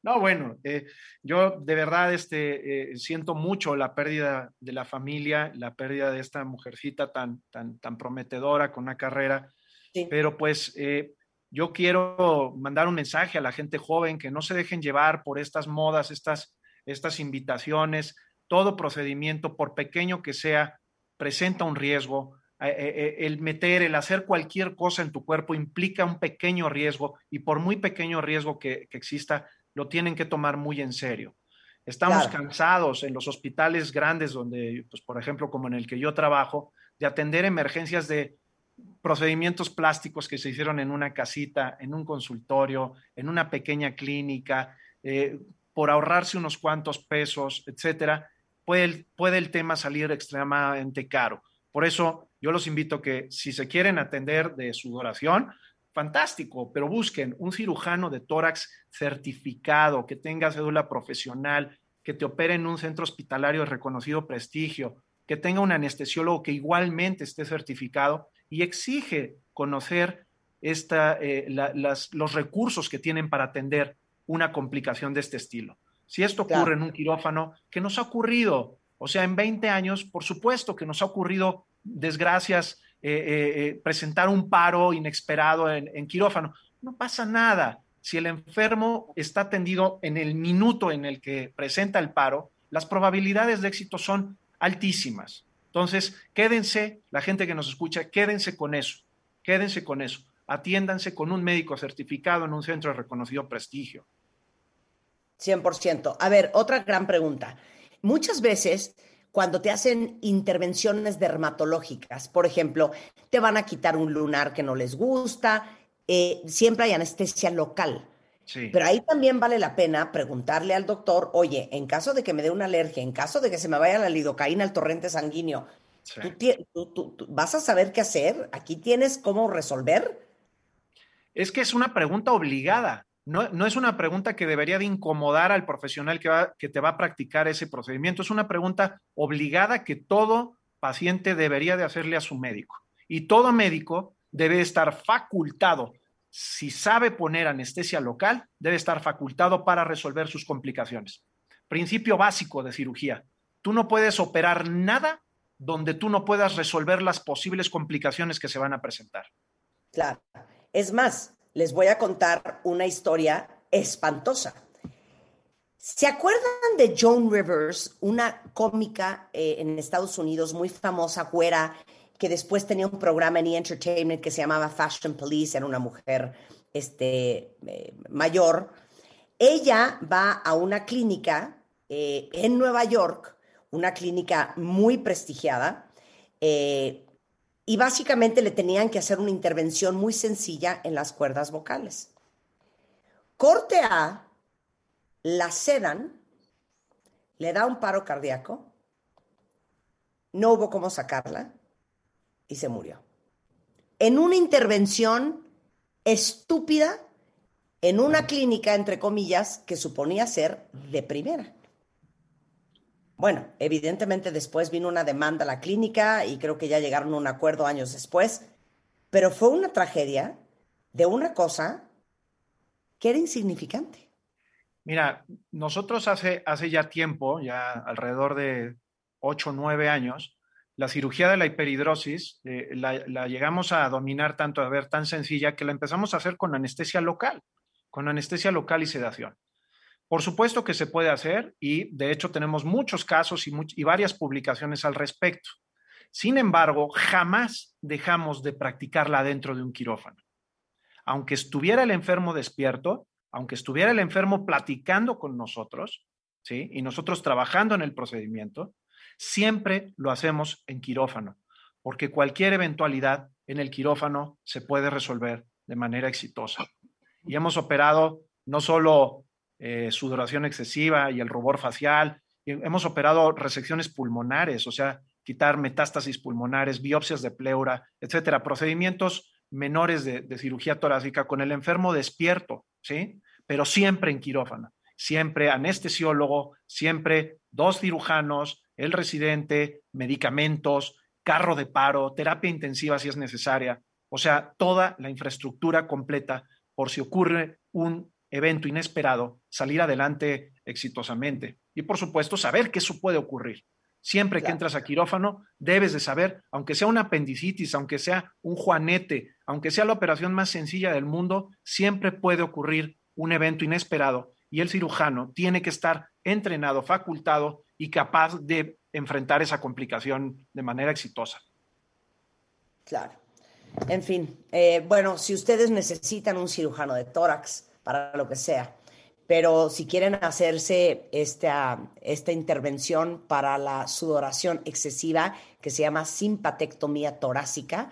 no, bueno, eh, yo de verdad este, eh, siento mucho la pérdida de la familia, la pérdida de esta mujercita tan, tan, tan prometedora con una carrera, pero pues eh, yo quiero mandar un mensaje a la gente joven que no se dejen llevar por estas modas, estas, estas invitaciones, todo procedimiento, por pequeño que sea, presenta un riesgo, el meter, el hacer cualquier cosa en tu cuerpo implica un pequeño riesgo y por muy pequeño riesgo que, exista, lo tienen que tomar muy en serio. Estamos cansados en los hospitales grandes donde, pues, por ejemplo, como en el que yo trabajo, de atender emergencias de procedimientos plásticos que se hicieron en una casita, en un consultorio, en una pequeña clínica, por ahorrarse unos cuantos pesos, etcétera, puede puede el tema salir extremadamente caro. Por eso yo los invito a que si se quieren atender de sudoración, fantástico, pero busquen un cirujano de tórax certificado, que tenga cédula profesional, que te opere en un centro hospitalario de reconocido prestigio, que tenga un anestesiólogo que igualmente esté certificado y exige conocer esta, eh, los recursos que tienen para atender una complicación de este estilo. Si esto ocurre en un quirófano, ¿qué nos ha ocurrido? O sea, en 20 años, por supuesto que nos ha ocurrido desgracias, eh, eh, eh, presentar un paro inesperado en, quirófano. No pasa nada. Si el enfermo está atendido en el minuto en el que presenta el paro, las probabilidades de éxito son altísimas. Entonces, quédense, la gente que nos escucha, quédense con eso, quédense con eso. Atiéndanse con un médico certificado en un centro de reconocido prestigio. 100%. A ver, otra gran pregunta. Muchas veces cuando te hacen intervenciones dermatológicas, por ejemplo, te van a quitar un lunar que no les gusta, eh, siempre hay anestesia local. Sí. Pero ahí también vale la pena preguntarle al doctor, oye, en caso de que me dé una alergia, en caso de que se me vaya la lidocaína al torrente sanguíneo, ¿tú, vas a saber qué hacer? ¿Aquí tienes cómo resolver? Es que es una pregunta obligada no, es una pregunta que debería de incomodar al profesional que, que te va a practicar ese procedimiento, es una pregunta obligada que todo paciente debería de hacerle a su médico. Y todo médico debe estar facultado si sabe poner anestesia local, debe estar facultado para resolver sus complicaciones. Principio básico de cirugía. Tú no puedes operar nada donde tú no puedas resolver las posibles complicaciones que se van a presentar. Claro. Es más, les voy a contar una historia espantosa. ¿Se acuerdan de Joan Rivers, una cómica eh, en Estados Unidos muy famosa, güera, que después tenía un programa en E! Entertainment que se llamaba Fashion Police, era una mujer este, eh, mayor? Ella va a una clínica eh, en Nueva York, una clínica muy prestigiada, y básicamente le tenían que hacer una intervención muy sencilla en las cuerdas vocales. Corte A, la sedan, le da un paro cardíaco, no hubo cómo sacarla y se murió. En una intervención estúpida en una clínica, entre comillas, que suponía ser de primera. Bueno, evidentemente después vino una demanda a la clínica y creo que ya llegaron a un acuerdo años después, pero fue una tragedia de una cosa que era insignificante. Mira, nosotros hace, hace ya tiempo, ya alrededor de 8 o 9 años, la cirugía de la hiperhidrosis eh, la, la, llegamos a dominar tanto, a ver, tan sencilla, que la empezamos a hacer con anestesia local, con anestesia local y sedación. Por supuesto que se puede hacer y de hecho tenemos muchos casos y, varias publicaciones al respecto. Sin embargo, jamás dejamos de practicarla dentro de un quirófano. Aunque estuviera el enfermo despierto, aunque estuviera el enfermo platicando con nosotros, ¿sí? Y nosotros trabajando en el procedimiento, siempre lo hacemos en quirófano, porque cualquier eventualidad en el quirófano se puede resolver de manera exitosa. Y hemos operado no solo eh, sudoración excesiva y el rubor facial, hemos operado resecciones pulmonares, o sea, quitar metástasis pulmonares, biopsias de pleura, etcétera, procedimientos menores de, de cirugía torácica con el enfermo despierto, ¿sí? Pero siempre en quirófano, siempre anestesiólogo, siempre dos cirujanos, el residente, medicamentos, carro de paro, terapia intensiva si es necesaria, o sea, toda la infraestructura completa por si ocurre un evento inesperado, salir adelante exitosamente. Y por supuesto, saber que eso puede ocurrir. Siempre que entras a quirófano, debes de saber, aunque sea una apendicitis, aunque sea un juanete, aunque sea la operación más sencilla del mundo, siempre puede ocurrir un evento inesperado y el cirujano tiene que estar entrenado, facultado y capaz de enfrentar esa complicación de manera exitosa. Claro. En fin, eh, bueno, si ustedes necesitan un cirujano de tórax para lo que sea, pero si quieren hacerse esta, esta intervención para la sudoración excesiva, que se llama simpatectomía torácica,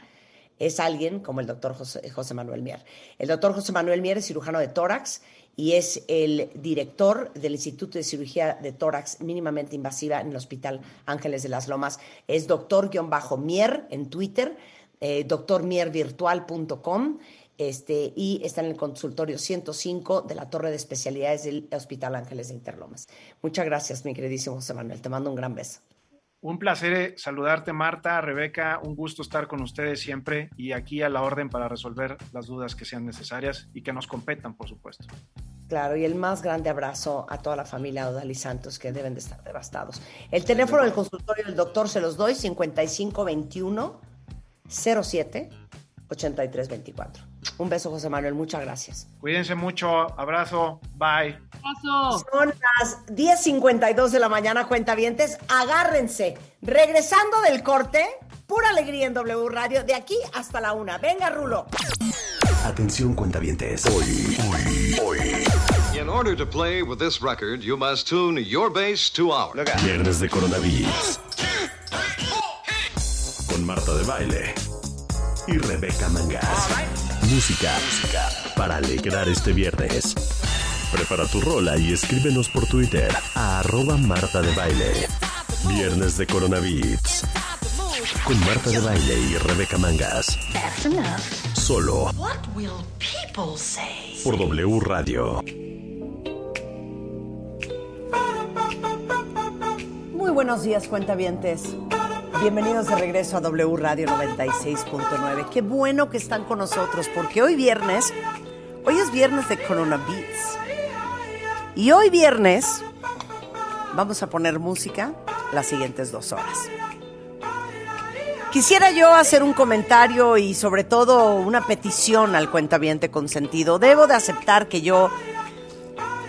es alguien como el doctor José, José, Manuel Mier. El doctor José Manuel Mier es cirujano de tórax y es el director del Instituto de Cirugía de Tórax mínimamente invasiva en el Hospital Ángeles de las Lomas. Es doctor-mier en Twitter, eh, doctormiervirtual.com este, y está en el consultorio 105 de la Torre de Especialidades del Hospital Ángeles de Interlomas. Muchas gracias, mi queridísimo José Manuel. Te mando un gran beso. Un placer eh, saludarte, Marta, Rebeca. Un gusto estar con ustedes siempre y aquí a la orden para resolver las dudas que sean necesarias y que nos competan, por supuesto. Claro, y el más grande abrazo a toda la familia Odal y Santos que deben de estar devastados. El teléfono del consultorio del doctor se los doy, 5521 07 8324. Un beso, José Manuel. Muchas gracias. Cuídense mucho. Abrazo. Bye. Abrazo. Son las 10.52 de la mañana, cuentavientes. Agárrense. Regresando del corte, pura alegría en W Radio, de aquí hasta la una. Venga, Rulo. Atención, cuentavientes. Hoy, hoy, hoy. In order to play with this record, you must tune your bass to ours. Viernes de coronavirus. Con Marta de Baile y Rebeca Mangas. Música, música para alegrar este viernes. Prepara tu rola y escríbenos por Twitter a arroba Marta de Baile. Viernes de Coronavirus. Con Marta de Baile y Rebeca Mangas. Solo por W Radio. Muy buenos días, cuentavientes. Bienvenidos de regreso a W Radio 96.9. Qué bueno que están con nosotros porque hoy viernes, hoy es viernes de Corona Beats. Y hoy viernes vamos a poner música las siguientes dos horas. Quisiera yo hacer un comentario y sobre todo una petición al cuentaviente consentido. Debo de aceptar que yo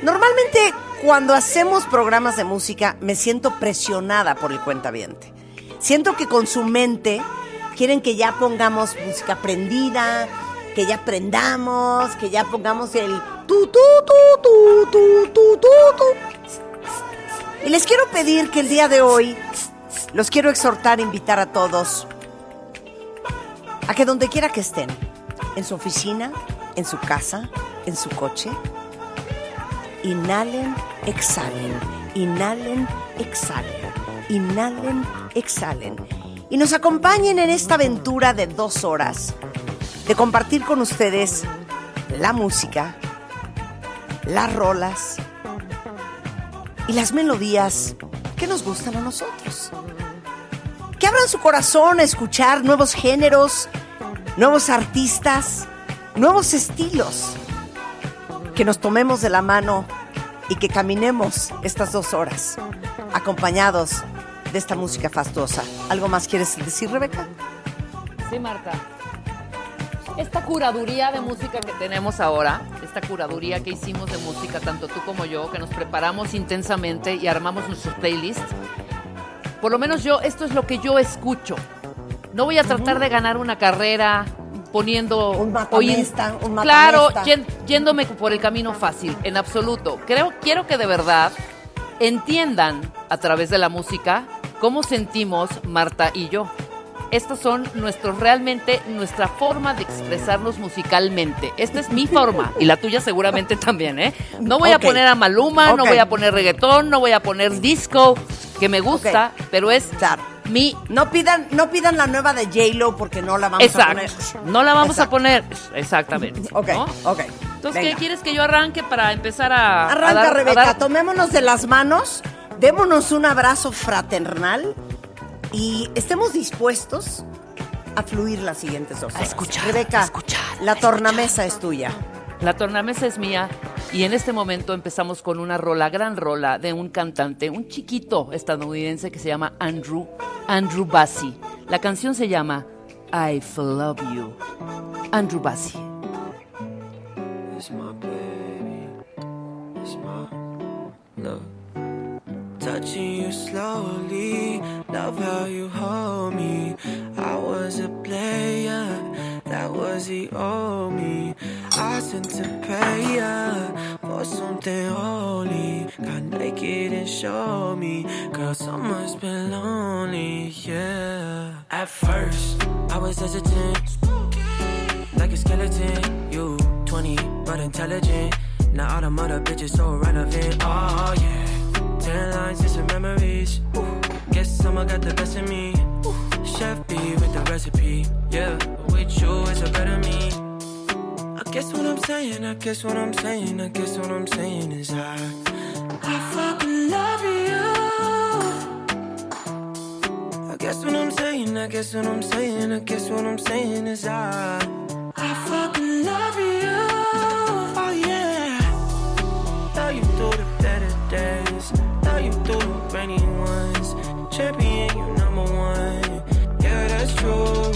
normalmente cuando hacemos programas de música me siento presionada por el cuentaviente. Siento que con su mente quieren que ya pongamos música prendida, que ya prendamos, que ya pongamos el tu tu tu tu tu tu tu tu. Y les quiero pedir que el día de hoy los quiero exhortar, invitar a todos a que donde quiera que estén, en su oficina, en su casa, en su coche, inhalen, exhalen, inhalen, exhalen, inhalen, exhalen. Y nos acompañen en esta aventura de dos horas de compartir con ustedes la música, las rolas y las melodías que nos gustan a nosotros. Que abran su corazón a escuchar nuevos géneros, nuevos artistas, nuevos estilos. Que nos tomemos de la mano y que caminemos estas dos horas acompañados de esta música fastuosa. ¿Algo más quieres decir, Rebeca? Sí, Marta. Esta curaduría de música que tenemos ahora, esta curaduría que hicimos de música, tanto tú como yo, que nos preparamos intensamente y armamos nuestros playlists, por lo menos yo, esto es lo que yo escucho. No voy a tratar de ganar una carrera poniendo Un matamesta, un claro matamesta. yen- yéndome por el camino fácil en absoluto creo quiero que de verdad entiendan a través de la música cómo sentimos Marta y yo estos son nuestros realmente nuestra forma de expresarnos musicalmente esta es mi forma y la tuya seguramente también eh no voy a poner a Maluma no voy a poner reggaetón no voy a poner disco que me gusta pero es mi No pidan, no pidan la nueva de J-Lo porque no la vamos a poner. No la vamos a poner. Exactamente. Ok, ¿no? ok. Entonces, Venga. ¿qué quieres que yo arranque para empezar a. a Arranca, a Rebeca, dar- tomémonos de las manos, démonos un abrazo fraternal y estemos dispuestos a fluir las siguientes dos A horas. escuchar, Rebeca, a escuchar, la a escuchar. tornamesa es tuya. La tornamesa es mía y en este momento empezamos con una rola, gran rola de un cantante, un chiquito estadounidense que se llama Andrew, Andrew Bassi. La canción se llama I Love You. Andrew Bassi. It's my baby. It's my love. Touching you slowly. Love how you hold me. I was a player. That was the old me. I sent pay ya for something holy. Got naked and showed me. Girl, summer's been lonely, yeah. At first, I was hesitant like a skeleton. You 20, but intelligent. Now all the other bitches so relevant. Oh yeah. Ten lines and some memories. Guess someone got the best of me. Chef B with the recipe. Yeah, with you it's a better me. I guess what I'm saying, I guess what I'm saying, I guess what I'm saying is I, I fucking love you. I guess what I'm saying, I guess what I'm saying, I guess what I'm saying is I, I fucking love you. Oh yeah. Love you through the better days, through rainy ones. Champion, you number one. Yeah, that's true.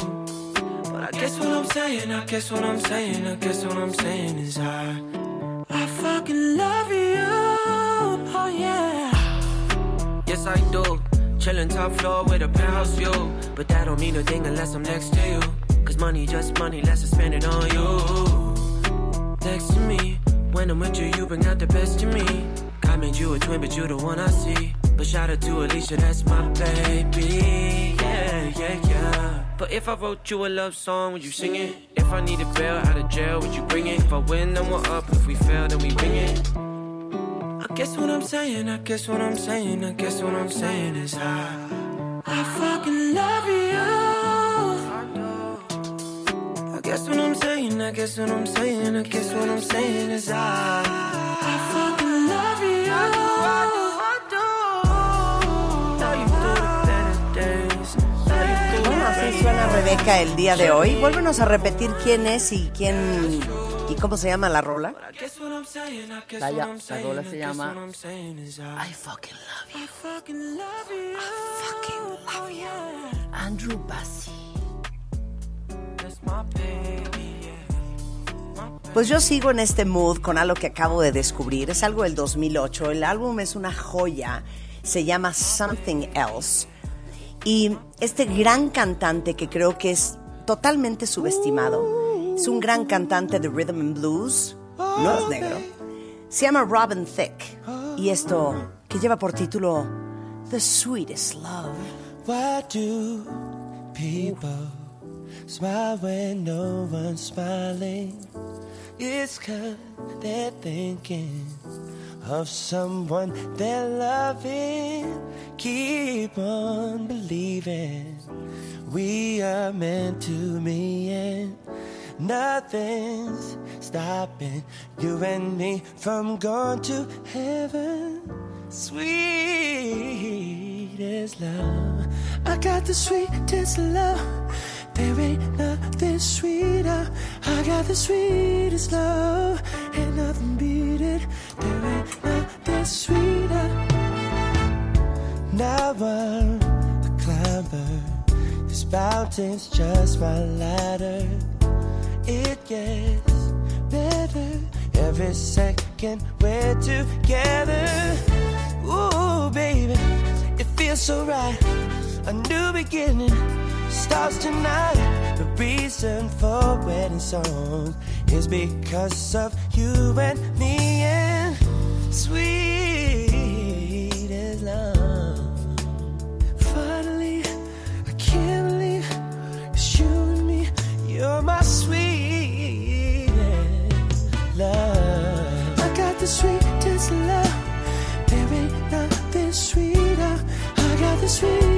But I guess what I'm saying, I guess what I'm saying, I guess what I'm saying is I, I fucking love you. Oh yeah. Yes, I do. Chillin' top floor with a penthouse view. But that don't mean a thing unless I'm next to you. Cause money just money, let's spend it on you. Next to me, when I'm with you, you bring out the best in me. God made you a twin, but you the one I see. But shout out to Alicia, that's my baby. Yeah, yeah, yeah. But if I wrote you a love song, would you sing it? If I need a bail out of jail, would you bring it? If I win, then we're up. If we fail, then we ring it. I guess what I'm saying, I guess what I'm saying, I guess what I'm saying is I, I fucking love you. I guess what I'm saying, I guess what I'm saying, I guess what I'm saying is I, I fucking love you. I do, I do, I do. Love you through the better days, Rebeca el día de hoy. Vuélvenos a repetir quién es y quién y cómo se llama la rola. La, ya- la rola se llama I fucking love you. I fucking love you. Andrew Bassi. Pues yo sigo en este mood con algo que acabo de descubrir. Es algo del 2008. El álbum es una joya. Se llama Something Else. Y este gran cantante que creo que es totalmente subestimado, es un gran cantante de rhythm and blues, no es negro, se llama Robin Thicke. Y esto que lleva por título The Sweetest Love. Why do people smile when no one's smiling? It's cause they're thinking of someone they're loving. Keep on believing we are meant to be, and nothing's stopping you and me from going to heaven. Sweet as love. I got the sweetest love. There ain't nothing sweeter. I got the sweetest love. Ain't nothing beat it. There ain't nothing sweeter. Now I'm a climber. This mountain's just my ladder. It gets better every second we're together. Ooh, baby, it feels so right. A new beginning starts tonight. The reason for wedding songs is because of you and me and sweet as love. Finally, I can't believe it's you and me. You're my sweet love. I got the sweetest love. There ain't nothing sweeter. I got the sweetest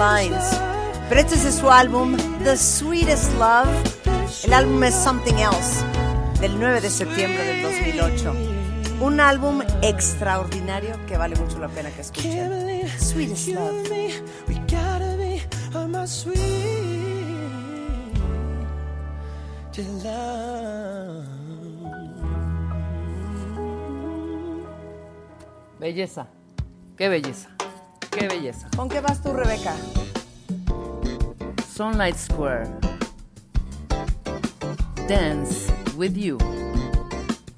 Lines. Pero este es de su álbum The Sweetest Love. El álbum es Something Else, del 9 de septiembre del 2008. Un álbum extraordinario que vale mucho la pena que escuchen. Sweetest Love. We gotta be on my sweet to love. Belleza. Qué belleza. Qué belleza. ¿Con qué vas tú, Rebeca? Sunlight Square. Dance with You.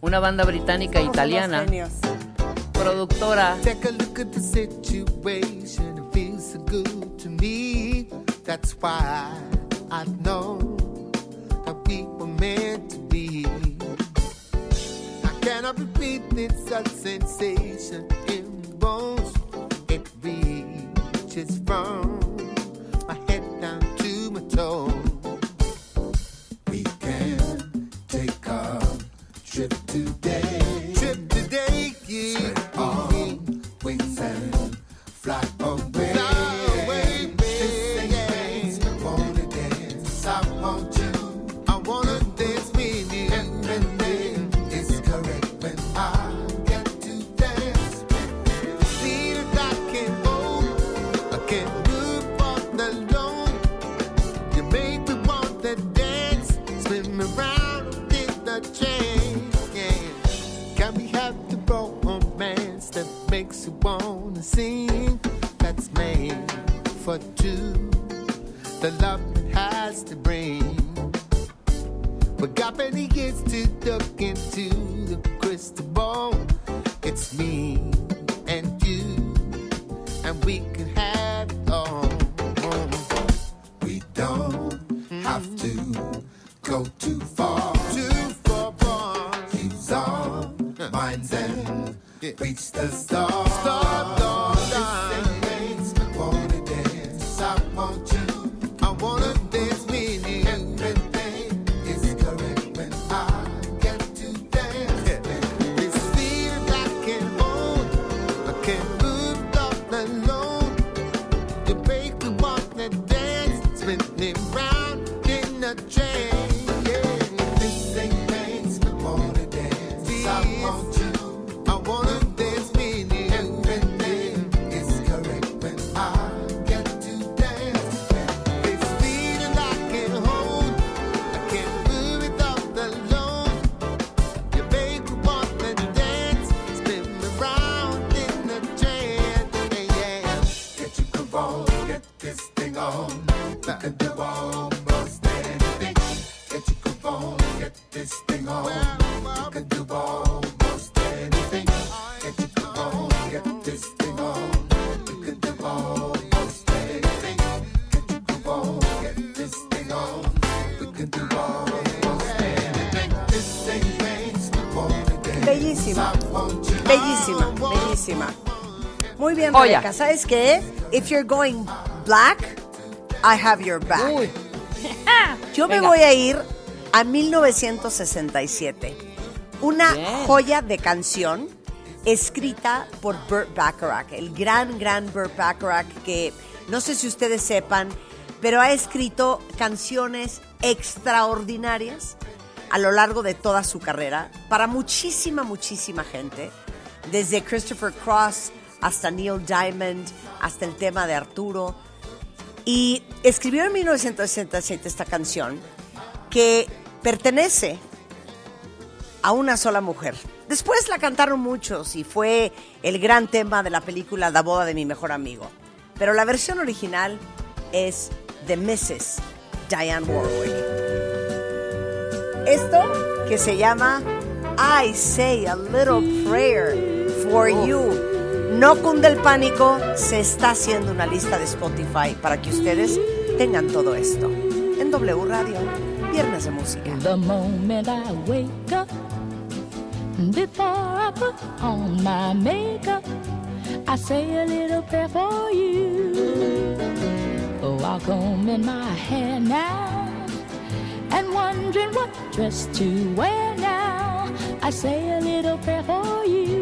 Una banda británica e Somos italiana, productora Take a look at the situation. It feels so good to me. That's why I know that we were meant to be. I cannot repeat it's a sensation in the bones. It's from. Rebeca. ¿Sabes qué? If you're going black, I have your back. (laughs) Yo me Venga. voy a ir a 1967. Una Bien. joya de canción escrita por Burt Bacharach, el gran, gran Burt Bacharach que no sé si ustedes sepan, pero ha escrito canciones extraordinarias a lo largo de toda su carrera para muchísima, muchísima gente, desde Christopher Cross hasta Neil Diamond, hasta el tema de Arturo. Y escribió en 1967 esta canción que pertenece a una sola mujer. Después la cantaron muchos y fue el gran tema de la película La boda de mi mejor amigo. Pero la versión original es de Mrs. Diane Warwick. Esto que se llama I Say a Little Prayer for You. No cunde el pánico, se está haciendo una lista de Spotify para que ustedes tengan todo esto. En W Radio, Viernes de Música. The moment I wake up, before I put on my makeup, I say a little prayer for you. While combing my hair now, and wondering what dress to wear now, I say a little prayer for you.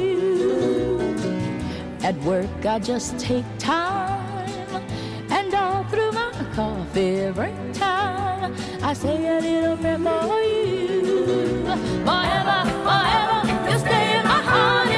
At work, I just take time, and all through my coffee break time, I say a little prayer for you. Forever, forever, you stay in my heart,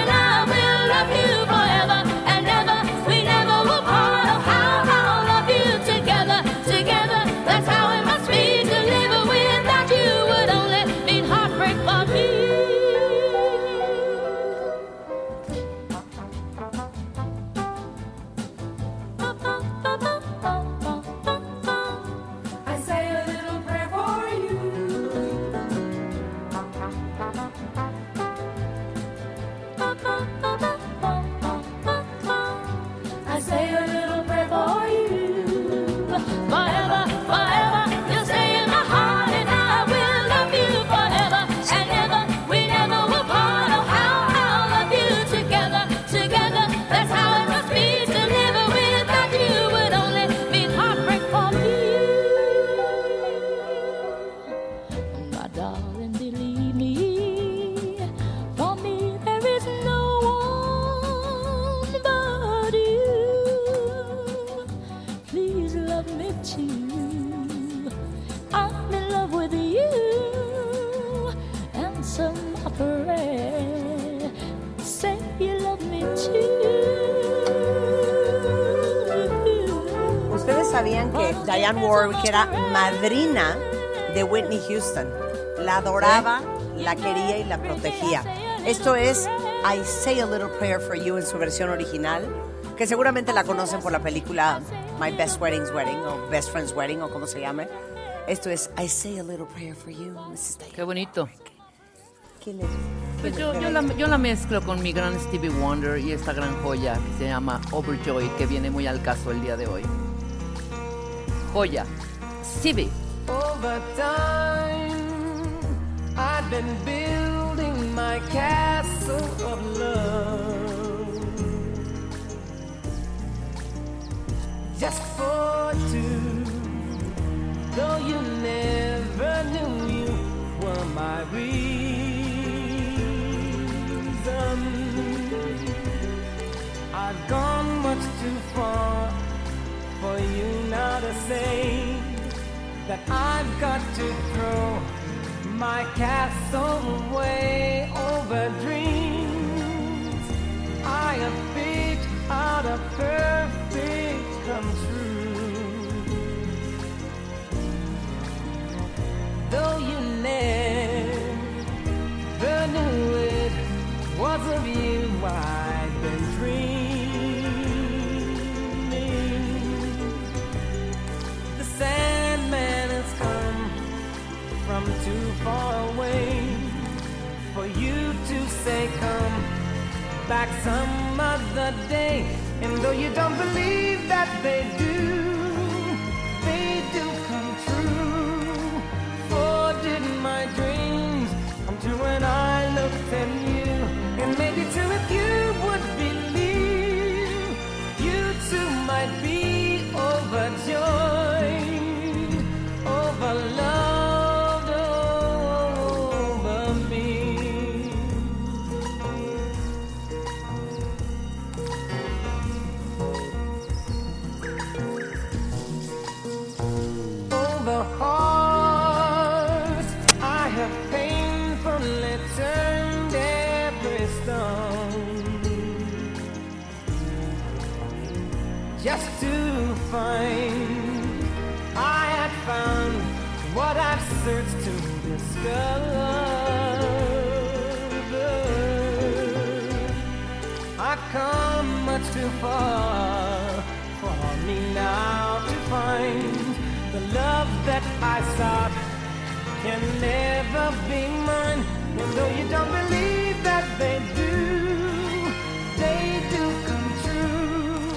Diane Warwick era madrina de Whitney Houston. La adoraba, la quería y la protegía. Esto es I Say a Little Prayer for You en su versión original, que seguramente la conocen por la película My Best Wedding's Wedding o Best Friend's Wedding o como se llame. Esto es I Say a Little Prayer for You, Mrs. Diane. Qué bonito. ¿Quién es? Pues ¿Quién yo, yo, la, yo la mezclo con mi gran Stevie Wonder y esta gran joya que se llama Overjoy, que viene muy al caso el día de hoy. Joya. Stevie. Over time, I've been building my castle of love. Just for two, though you never knew you were my reason. I've gone much too far to say that I've got to throw my castle away over dreams. I have picked out a perfect come back some other day. And though you don't believe that they do, they do come true. For did my dreams come true when I looked at too far for me now to find the love that I sought can never be mine. And though you don't believe that they do, they do come true.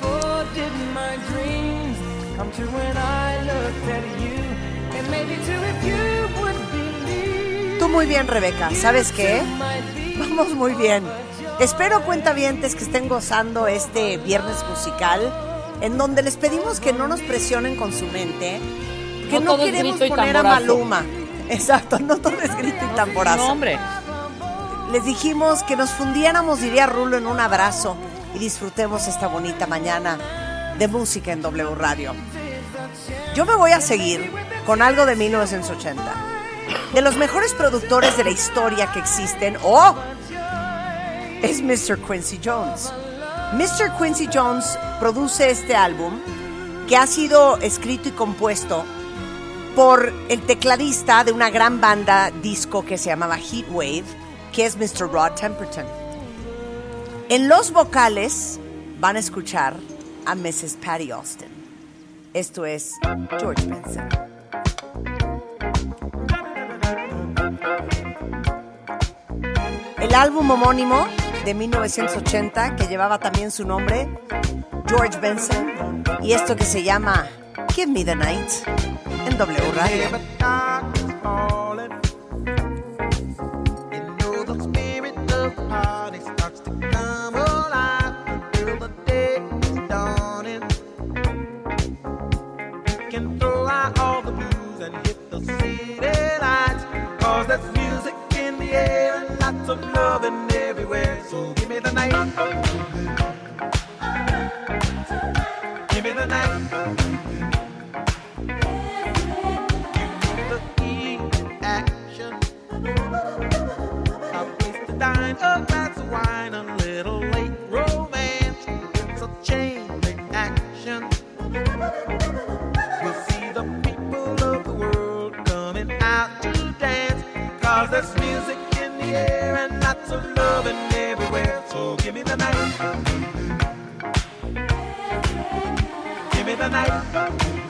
For did my dreams come true when I looked at you? And maybe too if you would believe. Tú muy bien, Rebeca. ¿Sabes qué? Vamos muy bien. Espero cuentavientes que estén gozando este viernes musical, en donde les pedimos que no nos presionen con su mente, que No no, queremos poner a. Maluma. Exacto, no todo es grito y tamborazo. No, hombre. Les dijimos que nos fundiéramos, diría Rulo, en un abrazo y disfrutemos esta bonita mañana de música en W Radio. Yo me voy a seguir con algo de 1980. De los mejores productores de la historia que existen, ¡oh! Es Mr. Quincy Jones. Mr. Quincy Jones produce este álbum que ha sido escrito y compuesto por el tecladista de una gran banda disco que se llamaba Heatwave, que es Mr. Rod Temperton. En los vocales van a escuchar a Mrs. Patty Austin. Esto es George Benson. El álbum homónimo de 1980 que llevaba también su nombre, George Benson, y esto que se llama Give Me the Night en W Radio. There's music in the air and lots of loving everywhere. So give me the night. Give me the night.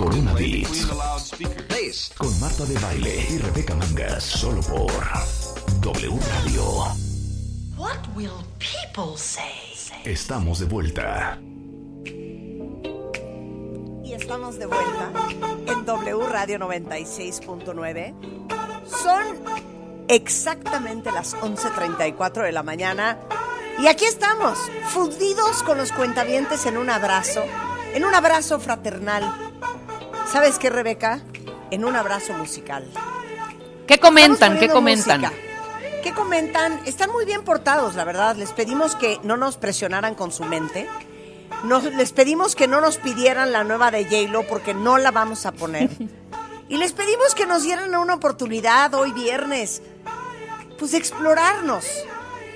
Corona Beats. Con Marta de Baile y Rebeca Mangas. Solo por W Radio. What will people say? Estamos de vuelta. Y estamos de vuelta en W Radio 96.9. Son exactamente las 11.34 de la mañana. Y aquí estamos, fundidos con los cuentavientes en un abrazo, en un abrazo fraternal. ¿Sabes qué, Rebeca? En un abrazo musical. ¿Qué comentan? ¿Qué comentan? música. ¿Qué comentan? Están muy bien portados, la verdad. Les pedimos que no nos presionaran con su mente. Nos, les pedimos que no nos pidieran la nueva de J-Lo porque no la vamos a poner. (laughs) y les pedimos que nos dieran una oportunidad hoy viernes, pues de explorarnos,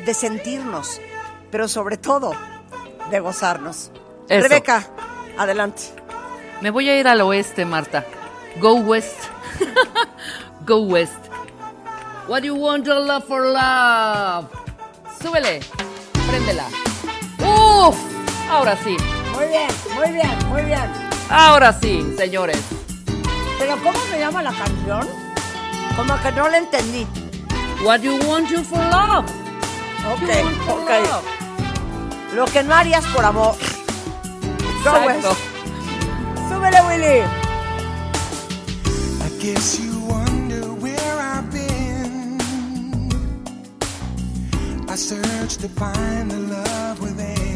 de sentirnos, pero sobre todo de gozarnos. Eso. Rebeca, adelante. Me voy a ir al oeste, Marta. Go west. (laughs) Go west. What do you want your love for love? Súbele. Préndela. ¡Uf! Ahora sí. Muy bien, muy bien, muy bien. Ahora sí, señores. ¿Pero cómo se llama la canción? Como que no la entendí. What do you want you for love? Ok, ok. love. Lo que no harías por amor. Go Exacto. Súbele, Willy. I guess you wonder where I've been. I searched to find the love within.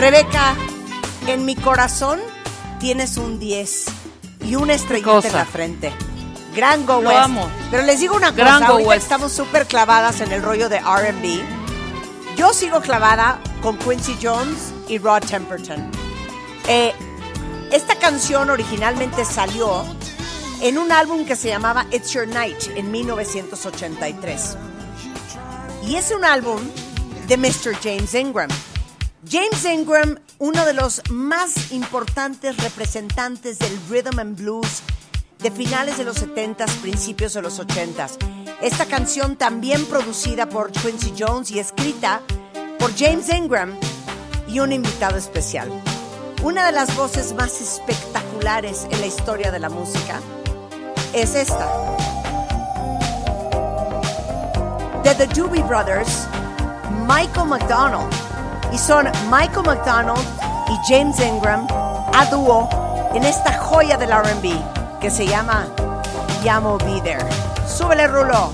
Rebeca, en mi corazón tienes un 10 y una estrellita en la frente. Gran Go Lo West. amo. Pero les digo una cosa, Gran ahorita estamos súper clavadas en el rollo de R&B. Yo sigo clavada con Quincy Jones y Rod Temperton. Eh, esta canción originalmente salió en un álbum que se llamaba It's Your Night en 1983. Y es un álbum de Mr. James Ingram. James Ingram, uno de los más importantes representantes del rhythm and blues de finales de los 70s, principios de los 80s. Esta canción también producida por Quincy Jones y escrita por James Ingram y un invitado especial. Una de las voces más espectaculares en la historia de la música es esta. De The Doobie Brothers, Michael McDonald. Y son Michael McDonald y James Ingram a dúo en esta joya del RB que se llama Llamo Be There. Súbele, Rulo.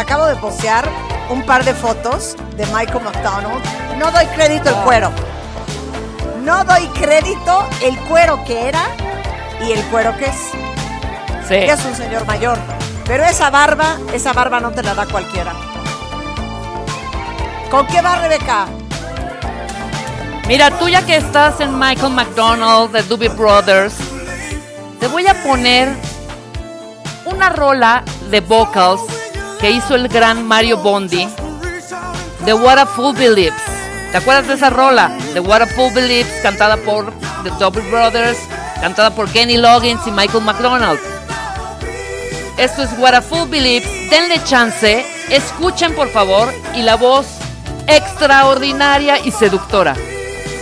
Acabo de postear un par de fotos de Michael McDonald. No doy crédito el cuero. No doy crédito el cuero que era y el cuero que es. Sí. Es un señor mayor. Pero esa barba, esa barba no te la da cualquiera. ¿Con qué va Rebeca? Mira, tú ya que estás en Michael McDonald de Doobie Brothers, te voy a poner una rola de vocals que hizo el gran Mario Bondi de What a Fool Believes. ¿Te acuerdas de esa rola? De What a Fool Believes, cantada por The Doobie Brothers, cantada por Kenny Loggins y Michael McDonald. Esto es What a Fool Believes. Denle chance, escuchen por favor y la voz extraordinaria y seductora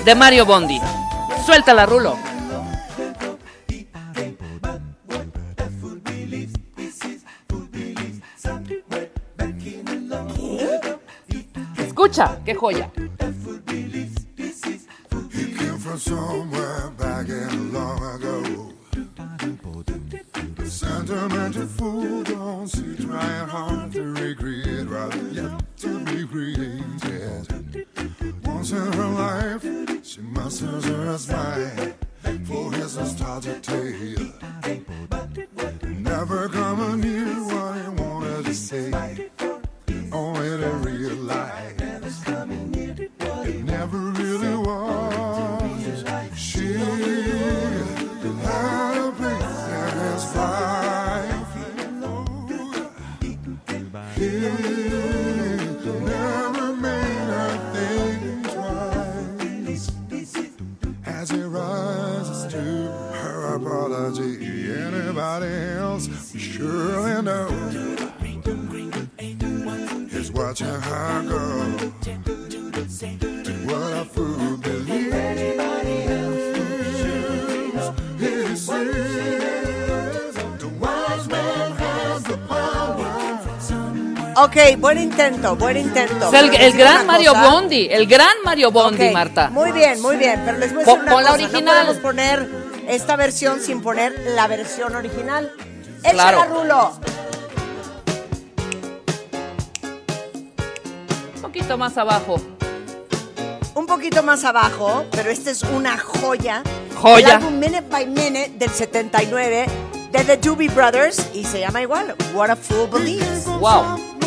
de Mario Bondi. Suéltala, Rulo. Escucha, qué joya. Came from somewhere back in long ago. Sentimental fool don't see trying hard to recreate rather yet to be created. Once in her life, She musters her smile for his nostalgic tale. Never coming near what he wanted to say. Only to realize apology, anybody else surely knows is watching her go. What a fool believes. He sees the wise man has the power. Ok, buen intento, buen intento. El, gran Mario cosa. Bondi, el gran Mario Bondi, Marta. Muy bien, muy bien, pero les voy a Pon- una la original. No podemos poner esta versión sin poner la versión original. Échala, Claro. Rulo. Un poquito más abajo. Un poquito más abajo, pero esta es una joya. Joya. El álbum Minute by Minute del 79 de The Doobie Brothers y se llama igual What a Fool Believes. Wow.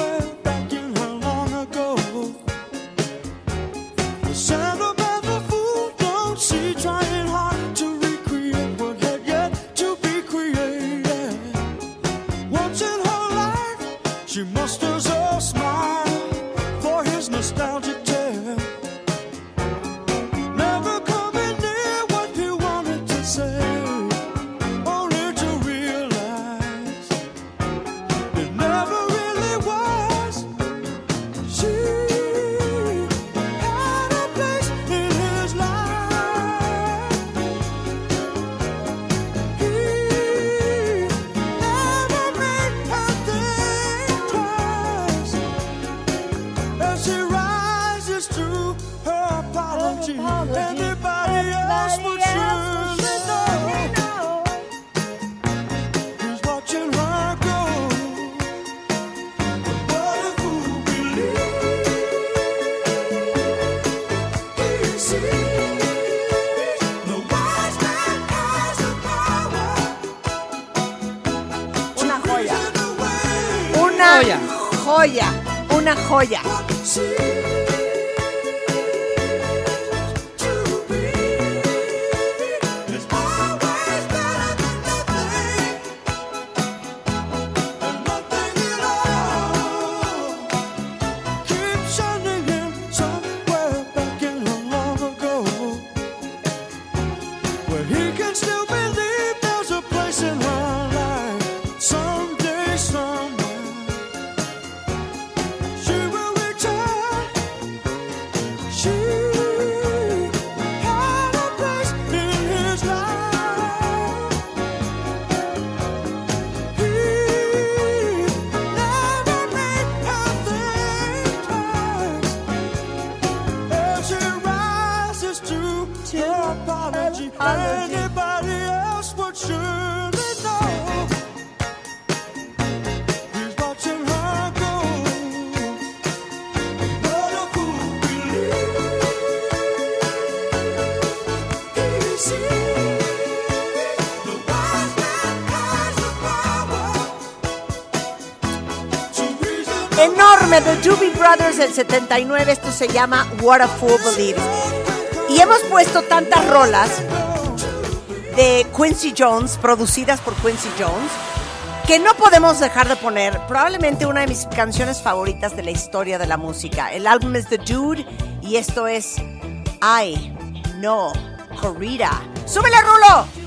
Joya. The Doobie Brothers del 79, esto se llama What a Fool Believes. Y hemos puesto tantas rolas de Quincy Jones, producidas por Quincy Jones, que no podemos dejar de poner probablemente una de mis canciones favoritas de la historia de la música. El álbum es The Dude y esto es I Know Corrida. ¡Súbele, Rulo!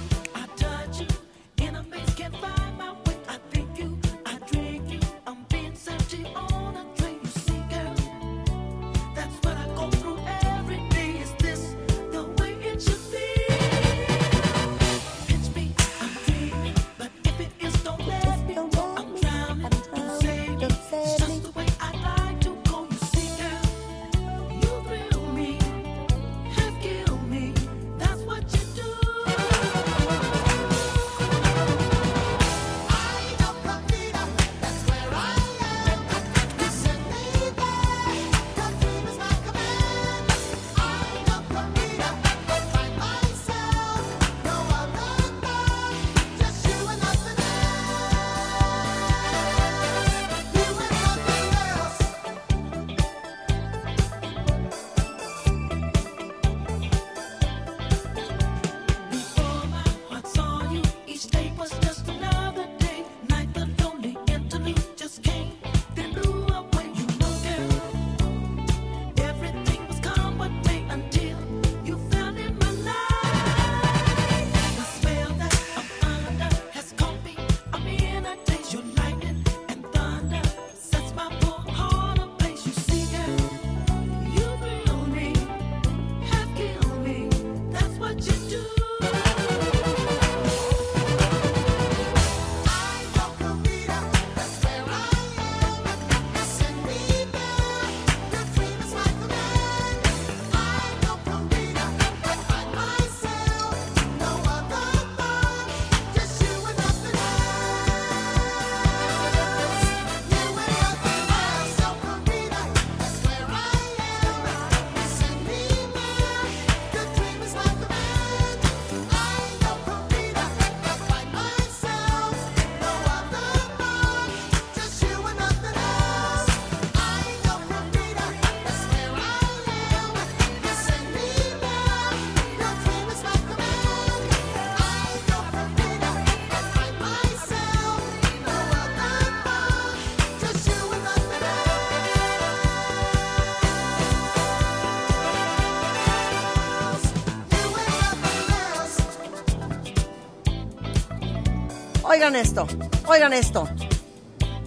Oigan esto, oigan esto.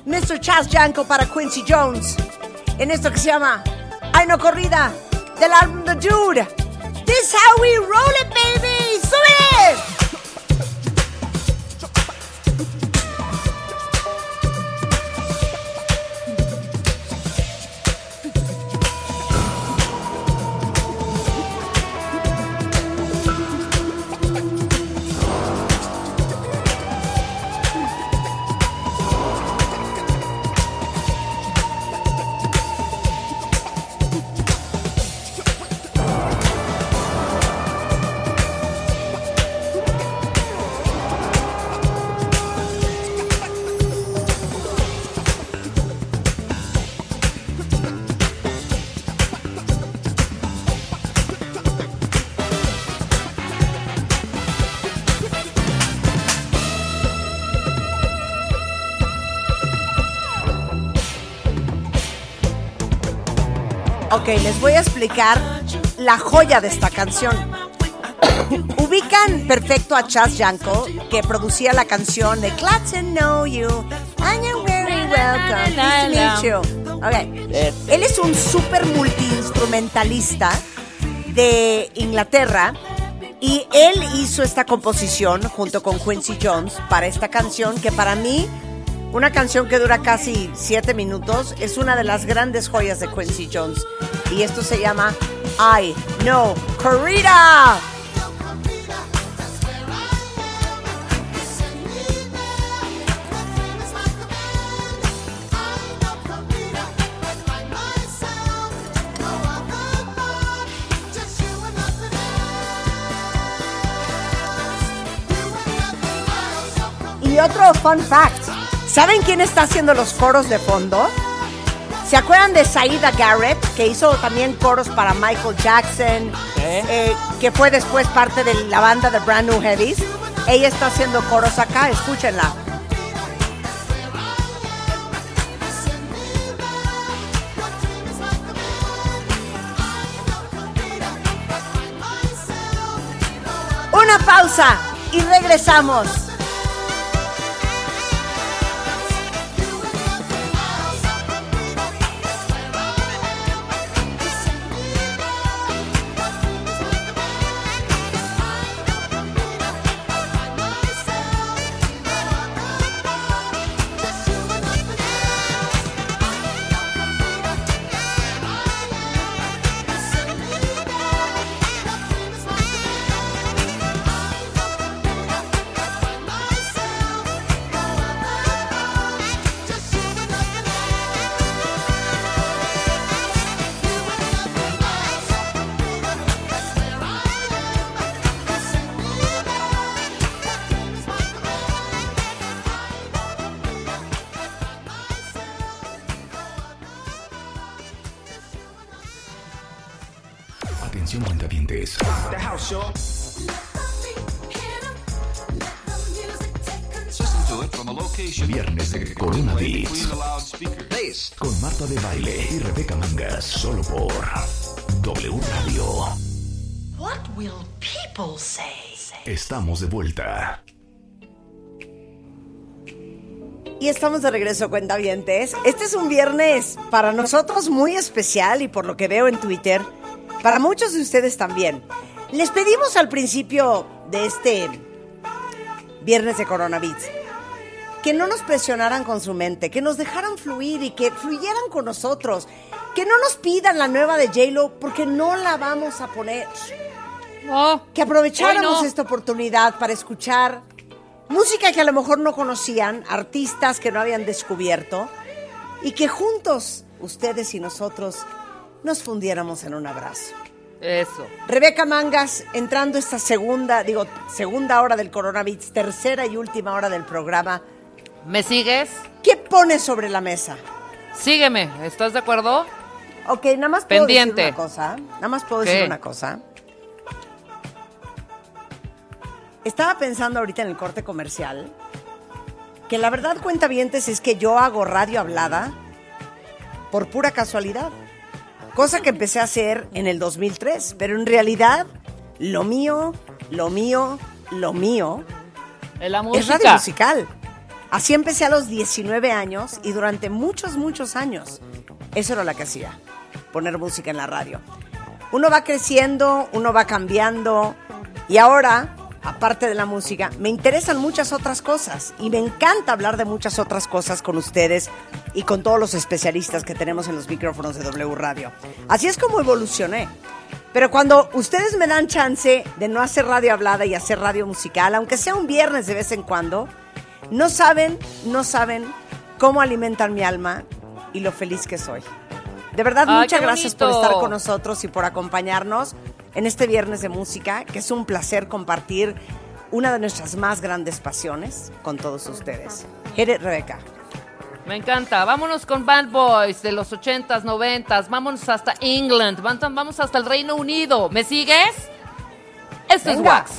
Mr. Chas Janko para Quincy Jones. En esto que se llama Ay no corrida del álbum The Dude. This how we roll Ok, les voy a explicar la joya de esta canción. (coughs) Ubican perfecto a Chas Janko, que producía la canción de Glad to Know You. And you're very welcome. Nice to meet you. Ok. Él es un súper multiinstrumentalista de Inglaterra y él hizo esta composición junto con Quincy Jones para esta canción que para mí, una canción que dura casi siete minutos, es una de las grandes joyas de Quincy Jones. Y esto se llama I Know Corrida. Y otro fun fact. ¿Saben quién está haciendo los coros de fondo? ¿Se acuerdan de Saida Garrett, que hizo también coros para Michael Jackson, eh, que fue después parte de la banda de Brand New Heavies? Ella está haciendo coros acá, escúchenla. Una pausa y regresamos. Estamos de vuelta. Y estamos de regreso, cuentavientes. Este es un viernes para nosotros muy especial y por lo que veo en Twitter, para muchos de ustedes también. Les pedimos al principio de este viernes de Coronavirus que no nos presionaran con su mente, que nos dejaran fluir y que fluyeran con nosotros, que no nos pidan la nueva de J-Lo porque no la vamos a poner. Que aprovecháramos no. esta oportunidad para escuchar música que a lo mejor no conocían, artistas que no habían descubierto y que juntos, ustedes y nosotros, nos fundiéramos en un abrazo. Eso. Rebeca Mangas, entrando esta segunda, digo, segunda hora del coronavirus, tercera y última hora del programa. ¿Me sigues? ¿Qué pones sobre la mesa? Sígueme, ¿estás de acuerdo? Ok, nada más puedo Pendiente. decir una cosa. Nada más puedo ¿Qué? decir una cosa. Estaba pensando ahorita en el corte comercial que la verdad cuenta vientes es que yo hago radio hablada por pura casualidad. Cosa que empecé a hacer en el 2003, pero en realidad lo mío, lo mío, lo mío es, la es radio musical. Así empecé a los 19 años y durante muchos, muchos años eso era lo que hacía, poner música en la radio. Uno va creciendo, uno va cambiando y ahora aparte de la música, me interesan muchas otras cosas y me encanta hablar de muchas otras cosas con ustedes y con todos los especialistas que tenemos en los micrófonos de W Radio. Así es como evolucioné. Pero cuando ustedes me dan chance de no hacer radio hablada y hacer radio musical, aunque sea un viernes de vez en cuando, no saben, no saben cómo alimentan mi alma y lo feliz que soy. De verdad, muchas gracias por estar con nosotros y por acompañarnos en este viernes de música, que es un placer compartir una de nuestras más grandes pasiones con todos ustedes. Jere Rebeca. Me encanta. Vámonos con Band Boys de los 80s, 90s. Vámonos hasta England. Vamos hasta el Reino Unido. ¿Me sigues? Esto es Wax.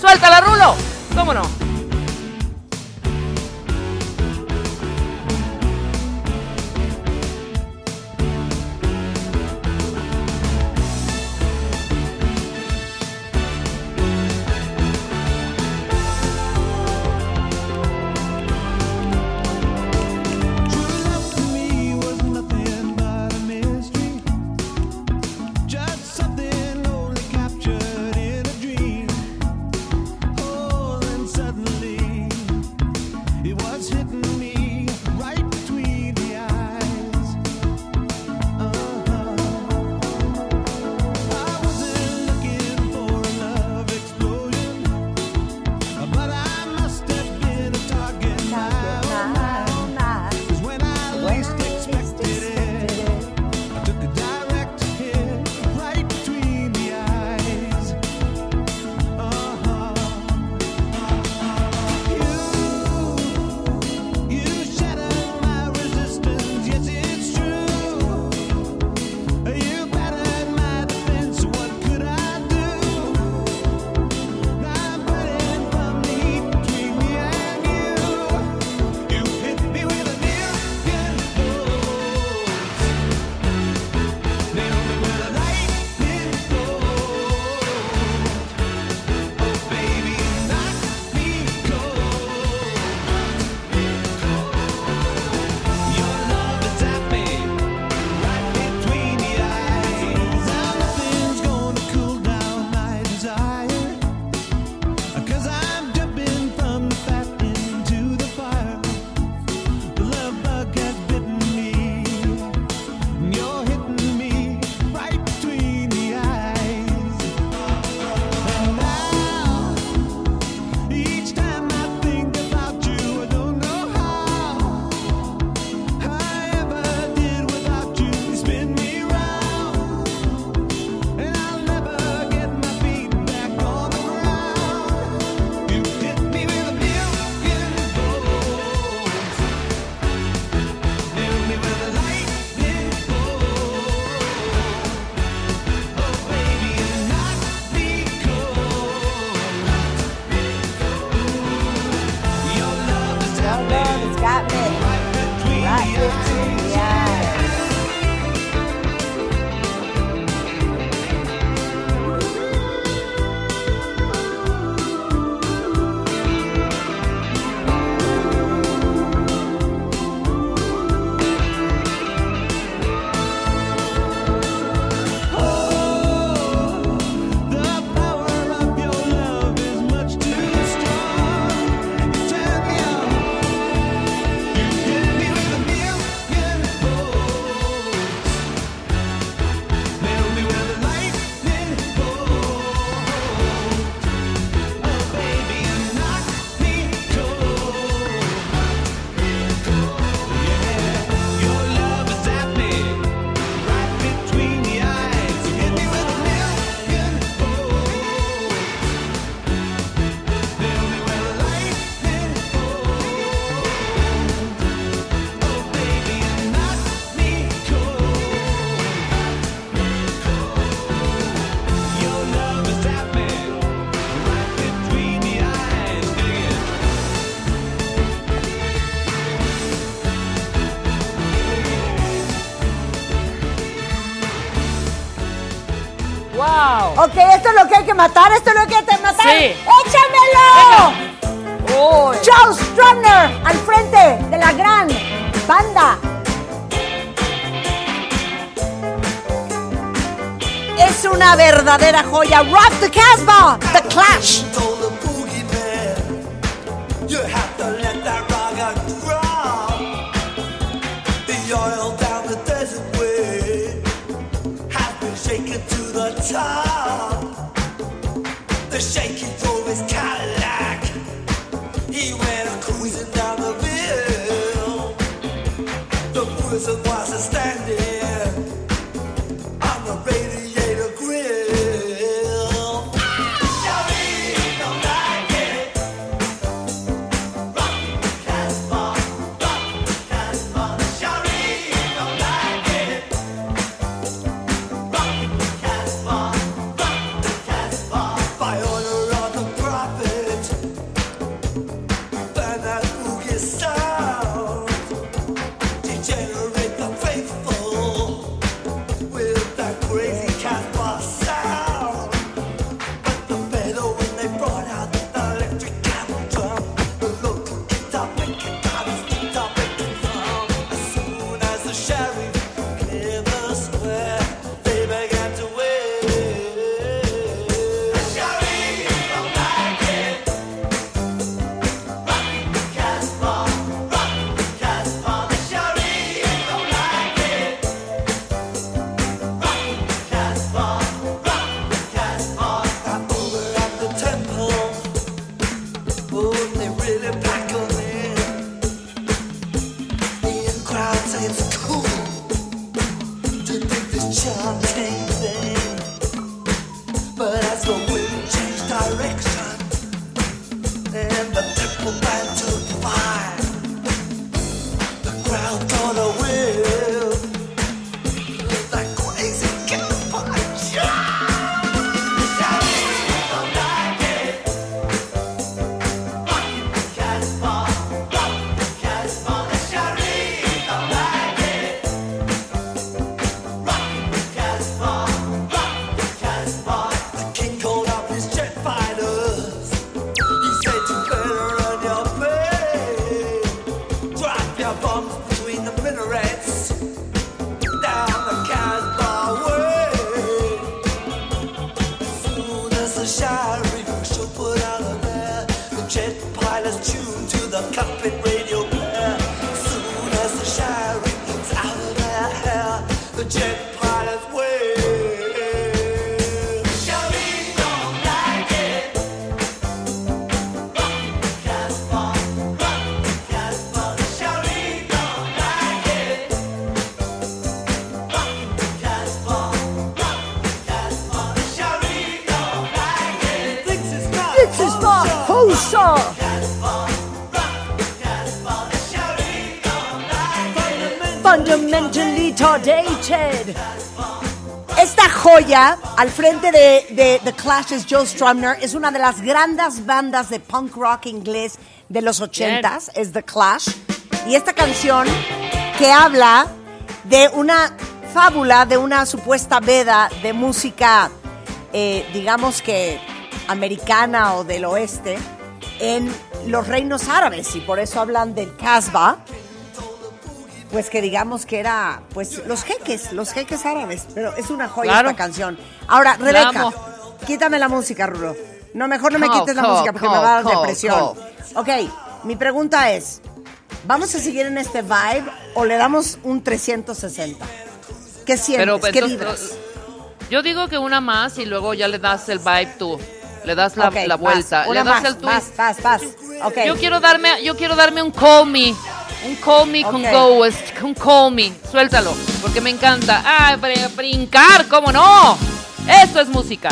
Suéltala, Rulo. ¿Cómo no? Ok, esto es lo que hay que matar, esto es lo que hay que matar. Sí. ¡Échamelo! Charles Strumner al frente de la gran banda. Es una verdadera joya. Rock the Casbah, The Clash. time. always kind. Al frente de, de The Clash es Joe Strummer. Es una de las grandes bandas de punk rock inglés de los ochentas. Es The Clash. Y esta canción que habla de una fábula, de una supuesta veda de música, eh, digamos que americana o del oeste, en los reinos árabes. Y por eso hablan del Casbah pues que digamos que era pues los jeques, los jeques árabes, pero es una joya Claro. esta canción. Ahora, Rebeca, quítame la música, Rulo. No, mejor no me quites la música porque me va a dar depresión. Ok, mi pregunta es, ¿vamos a seguir en este vibe o le damos un 360? ¿Qué sientes? Pero, pues, ¿Qué vibras? Yo digo que una más y luego ya le das el vibe tú. Le das la, vuelta. le das más, el twist. vas, vas, vas. Ok. Yo quiero darme, yo quiero darme un call me. Un call me con Ok. Ghost. Un call me. Suéltalo. Porque me encanta. Ah, br- brincar, ¿cómo no? Esto es música.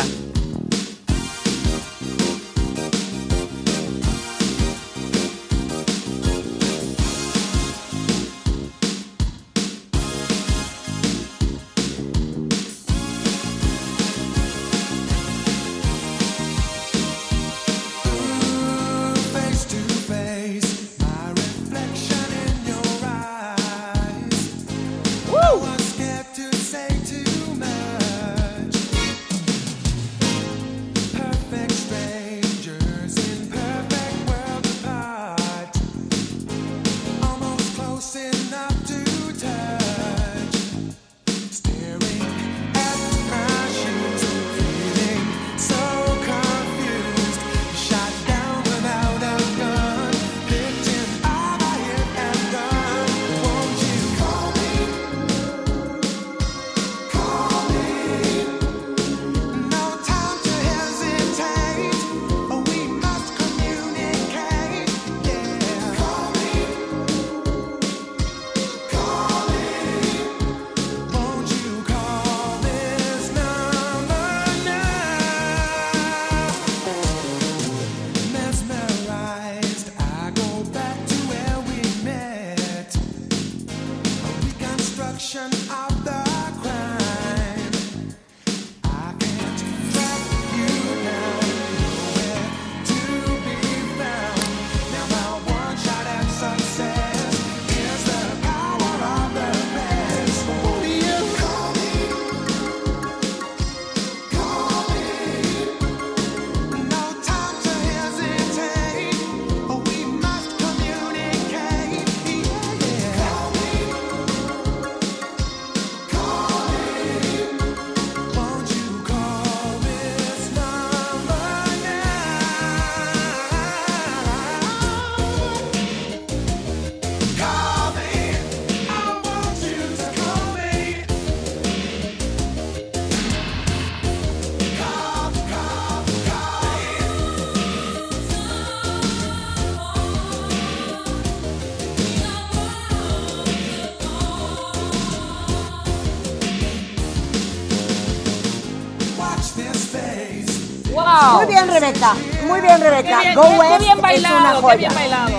Rebeca. Muy bien, Rebeca. Qué bien, Go qué- qué West bien es bailado, una qué joya. bien bailado.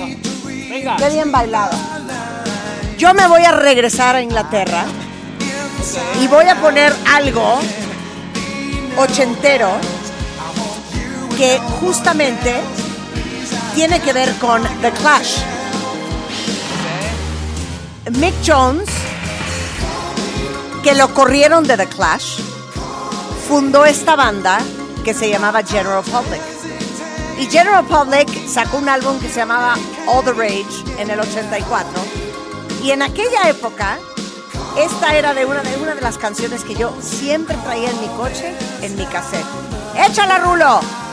Venga. Qué bien bailado. Yo me voy a regresar a Inglaterra y voy a poner algo ochentero que justamente tiene que ver con The Clash. Mick Jones, que lo corrieron de The Clash, fundó esta banda que se llamaba General Public. Y General Public sacó un álbum que se llamaba All the Rage en el 84. Y en aquella época, esta era de una de, una de las canciones que yo siempre traía en mi coche, en mi cassette. ¡Échala, Rulo!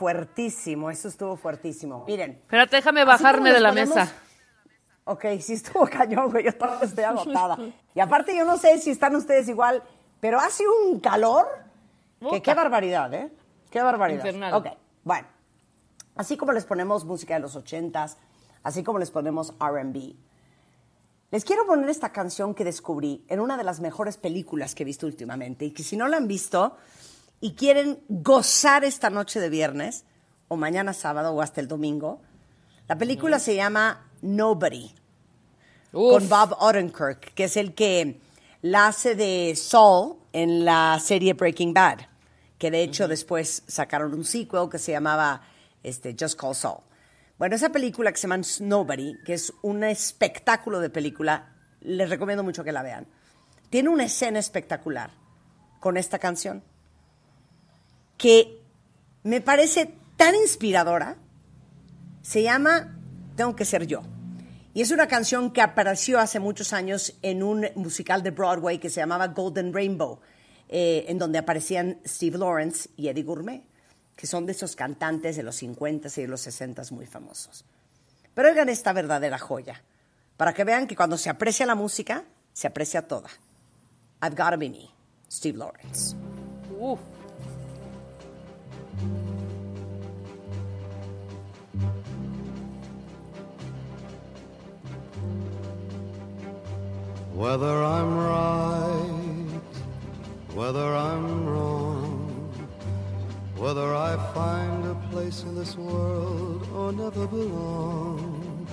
Fuertísimo, eso estuvo fuertísimo. Miren. Espérate, déjame bajarme de la ponemos- mesa. Ok, sí estuvo (laughs) cañón, güey. Yo todavía estoy (laughs) agotada. Y aparte, yo no sé si están ustedes igual, pero hace un calor que qué barbaridad, ¿eh? Qué barbaridad. Infernal. Ok, bueno. Así como les ponemos música de los ochentas, así como les ponemos R&B, les quiero poner esta canción que descubrí en una de las mejores películas que he visto últimamente y que si no la han visto y quieren gozar esta noche de viernes o mañana sábado o hasta el domingo, la película se llama Nobody con Bob Odenkirk, que es el que la hace de Saul en la serie Breaking Bad, que de hecho después sacaron un sequel que se llamaba este, Just Call Saul. Bueno, esa película que se llama Nobody, que es un espectáculo de película, les recomiendo mucho que la vean. Tiene una escena espectacular con esta canción que me parece tan inspiradora. Se llama Tengo que ser yo. Y es una canción que apareció hace muchos años en un musical de Broadway que se llamaba Golden Rainbow, eh, en donde aparecían Steve Lawrence y Eddie Gourmet, que son de esos cantantes de los 50s y de los 60s muy famosos. Pero oigan esta verdadera joya, para que vean que cuando se aprecia la música, se aprecia toda. I've Gotta Be Me, Steve Lawrence. Whether I'm right, whether I'm wrong, whether I find a place in this world or never belong,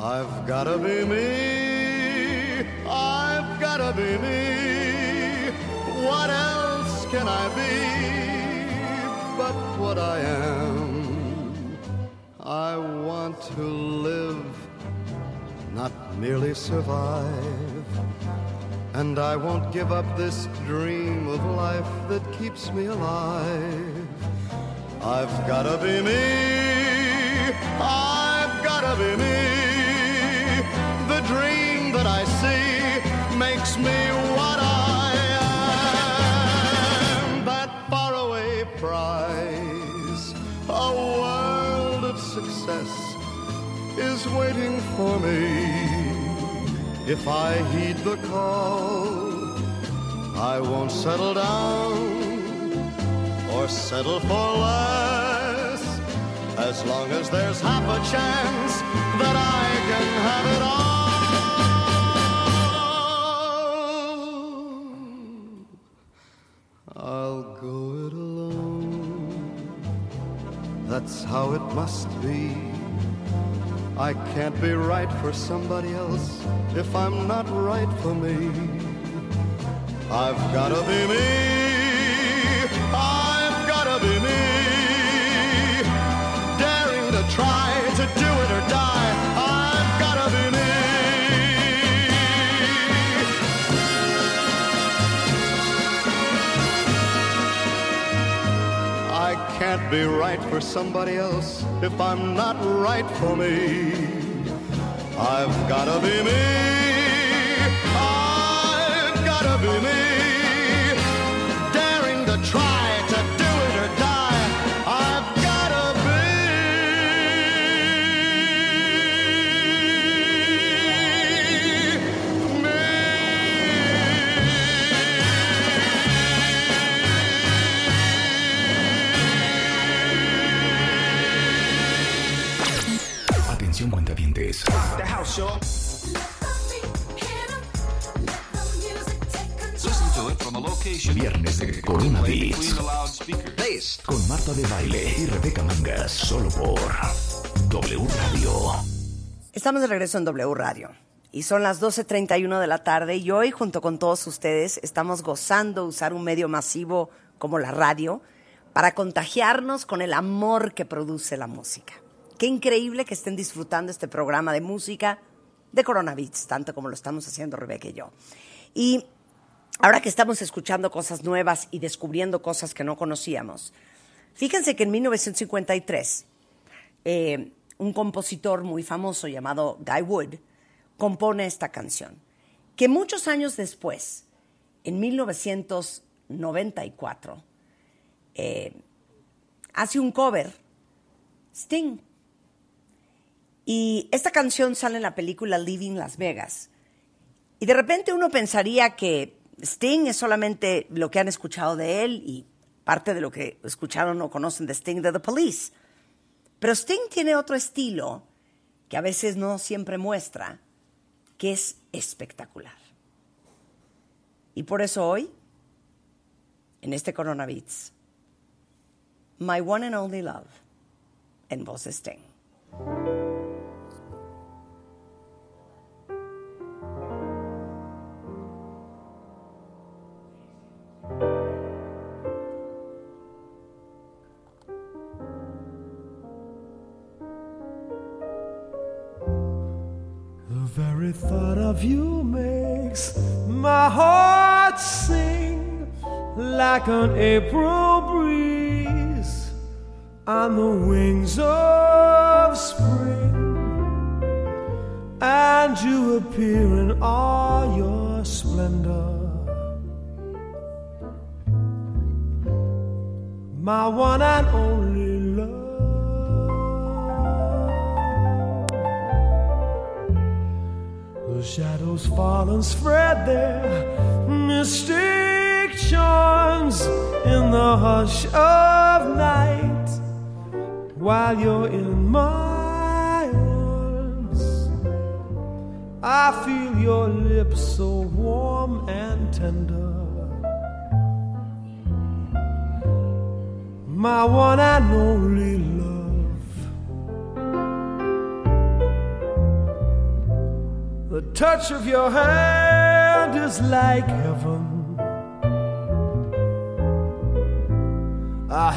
I've gotta be me, I've gotta be me. What else can I be but what I am? I want to live not merely survive. And I won't give up this dream of life that keeps me alive. I've gotta be me, I've gotta be me. The dream that I see makes me what I am. That faraway prize, a world of success is waiting for me. If I heed the call, I won't settle down or settle for less. As long as there's half a chance that I can have it all, I'll go it alone. That's how it must be. I can't be right for somebody else if I'm not right for me. I've gotta be me. I've gotta be me. Daring to try to do it or die. I've can't be right for somebody else if I'm not right for me. I've gotta be me. I've gotta be me. Viernes de Corona Beats. Con Marta de Baile y Rebeca Mangas. Solo por W Radio. Estamos de regreso en W Radio y son las 12.31 de la tarde y hoy junto con todos ustedes estamos gozando usar un medio masivo como la radio para contagiarnos con el amor que produce la música. Qué increíble que estén disfrutando este programa de música de Corona Beats, tanto como lo estamos haciendo Rebeca y yo. Y ahora que estamos escuchando cosas nuevas y descubriendo cosas que no conocíamos, fíjense que en 1953 eh, un compositor muy famoso llamado Guy Wood compone esta canción, que muchos años después, en 1994, eh, hace un cover, Sting. Y esta canción sale en la película Living Las Vegas. Y de repente uno pensaría que Sting es solamente lo que han escuchado de él y parte de lo que escucharon o conocen de Sting de The Police. Pero Sting tiene otro estilo que a veces no siempre muestra, que es espectacular. Y por eso hoy, en este Corona Beats, My One and Only Love, en voz Sting. Like an April breeze on the wings of spring. And you appear in all your splendor. My one and only love. The shadows fall and spread their mystic charms in the hush of night while you're in my arms. I feel your lips so warm and tender. My one and only love. The touch of your hand is like heaven.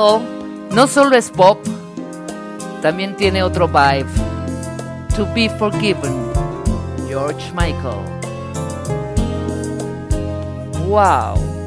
No solo es pop, también tiene otro vibe. To be forgiven. George Michael. Wow.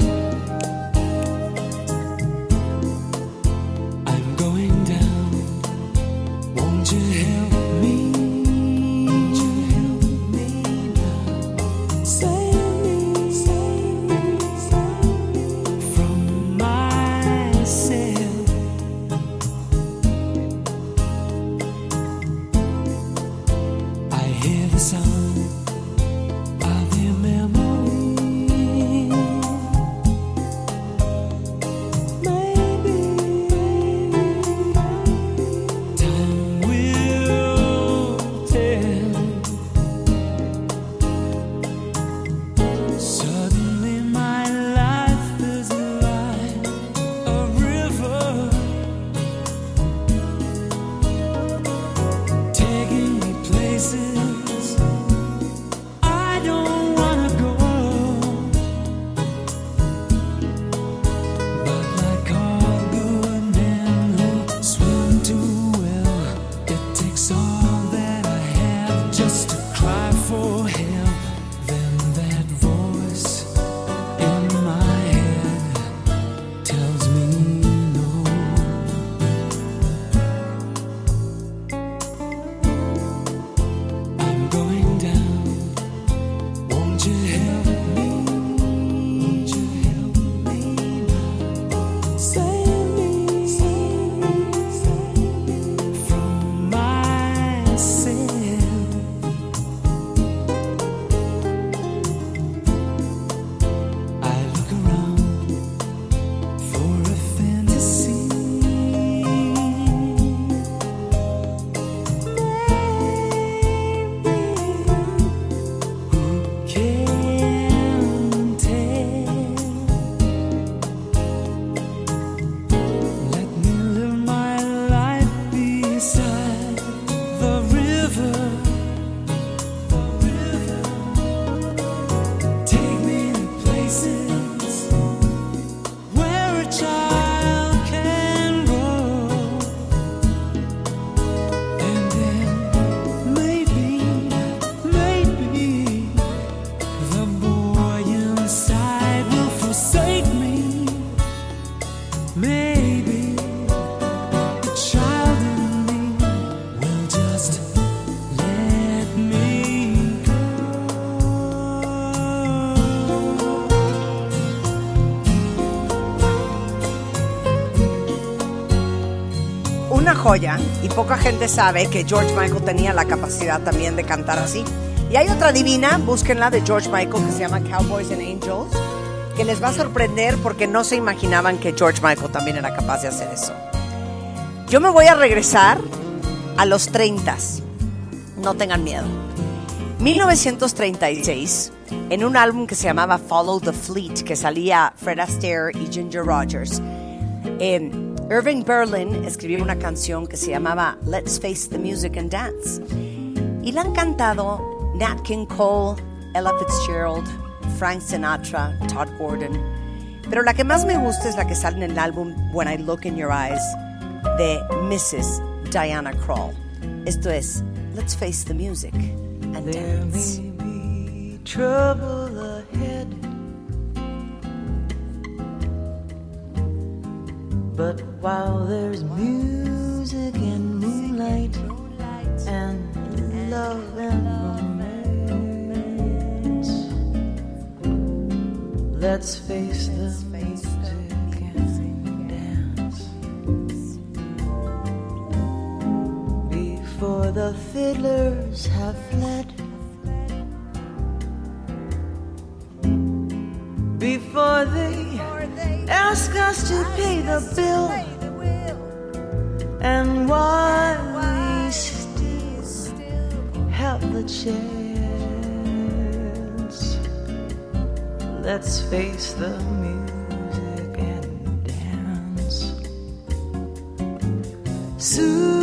Y poca gente sabe que George Michael tenía la capacidad también de cantar así. Y hay otra divina, búsquenla de George Michael que se llama Cowboys and Angels, que les va a sorprender porque no se imaginaban que George Michael también era capaz de hacer eso. Yo me voy a regresar a los 30. No tengan miedo. 1936, en un álbum que se llamaba Follow the Fleet, que salía Fred Astaire y Ginger Rogers, eh, Irving Berlin escribió una canción que se llamaba Let's Face the Music and Dance. Y la han cantado Nat King Cole, Ella Fitzgerald, Frank Sinatra, Todd Gordon. Pero la que más me gusta es la que sale en el álbum When I Look in Your Eyes de Mrs. Diana Krall. Esto es Let's Face the Music and Dance. To pay the bill. And while we still have the chance, let's face the music and dance. Soon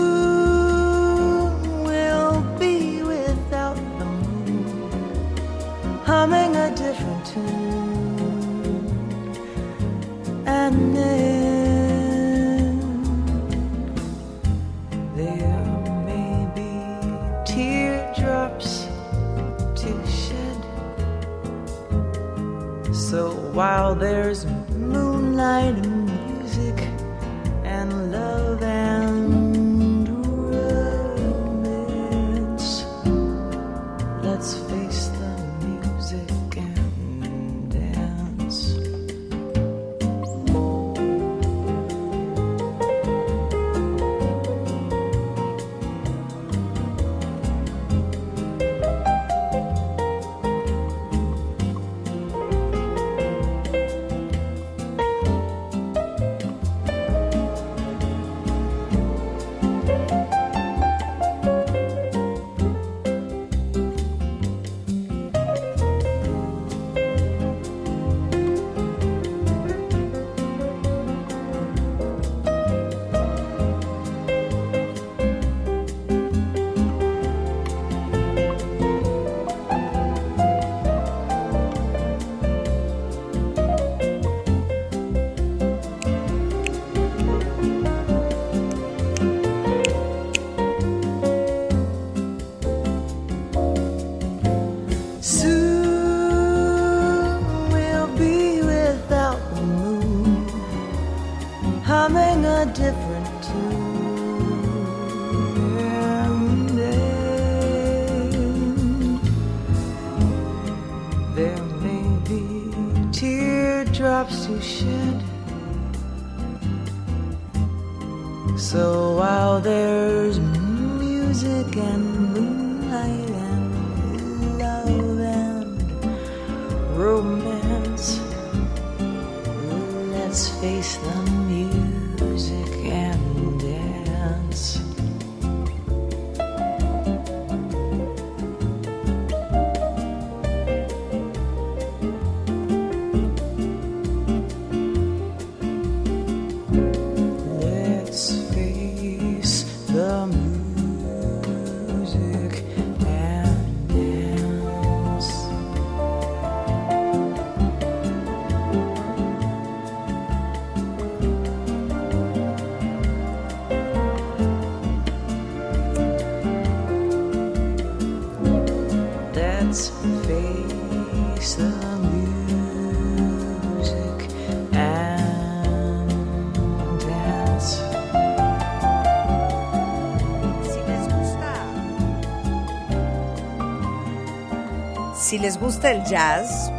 les gusta el jazz,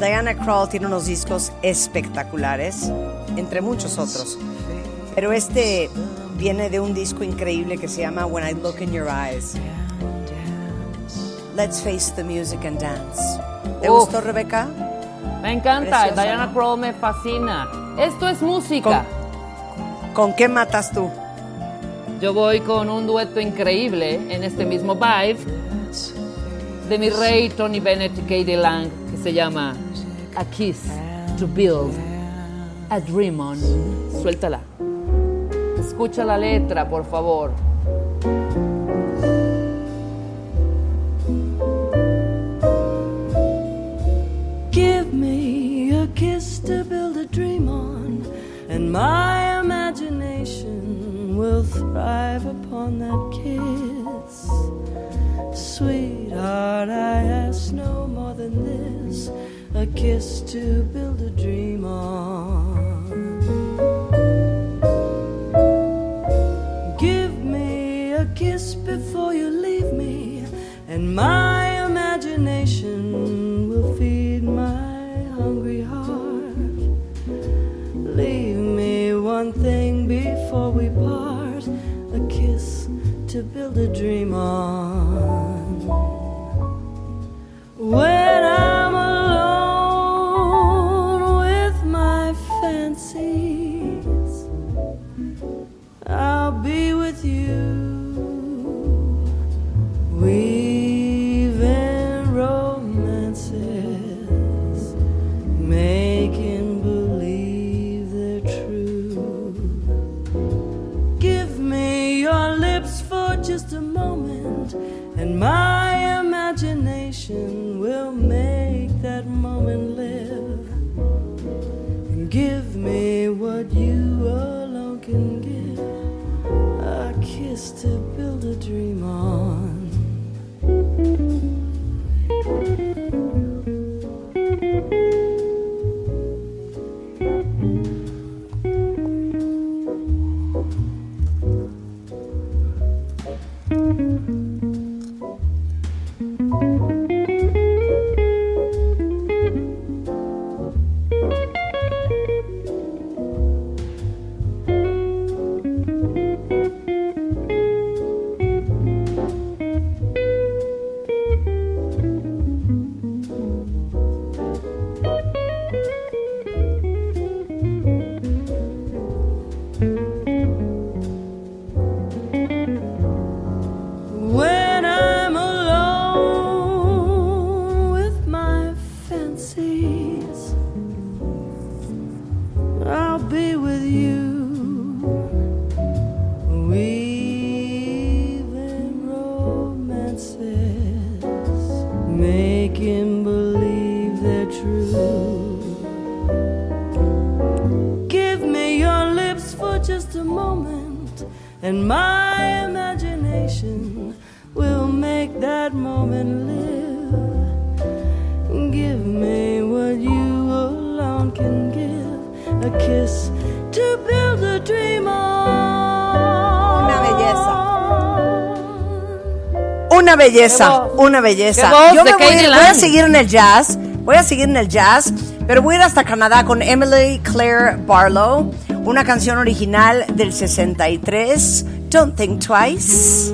Diana Krall tiene unos discos espectaculares, entre muchos otros. Pero este viene de un disco increíble que se llama When I Look in Your Eyes. Let's face the music and dance. ¿Te Uf. gustó, Rebeca? Me encanta, Preciosa, Diana ¿no? Crow me fascina. Esto es música. ¿Con qué matas tú? Yo voy con un dueto increíble en este mismo vibe de mi rey Tony Bennett y Katie Lang que se llama A Kiss to Build a Dream On. Suéltala. Escucha la letra, por favor. Thrive upon that kiss. Sweetheart, I ask no more than this a kiss to build a dream on. Give me a kiss before you leave me, and my to build a dream on. Belleza, una belleza. Yo me voy, a seguir en el jazz, voy a seguir en el jazz, pero voy a ir hasta Canadá con Emily Claire Barlow, Una canción original del 63, Don't Think Twice.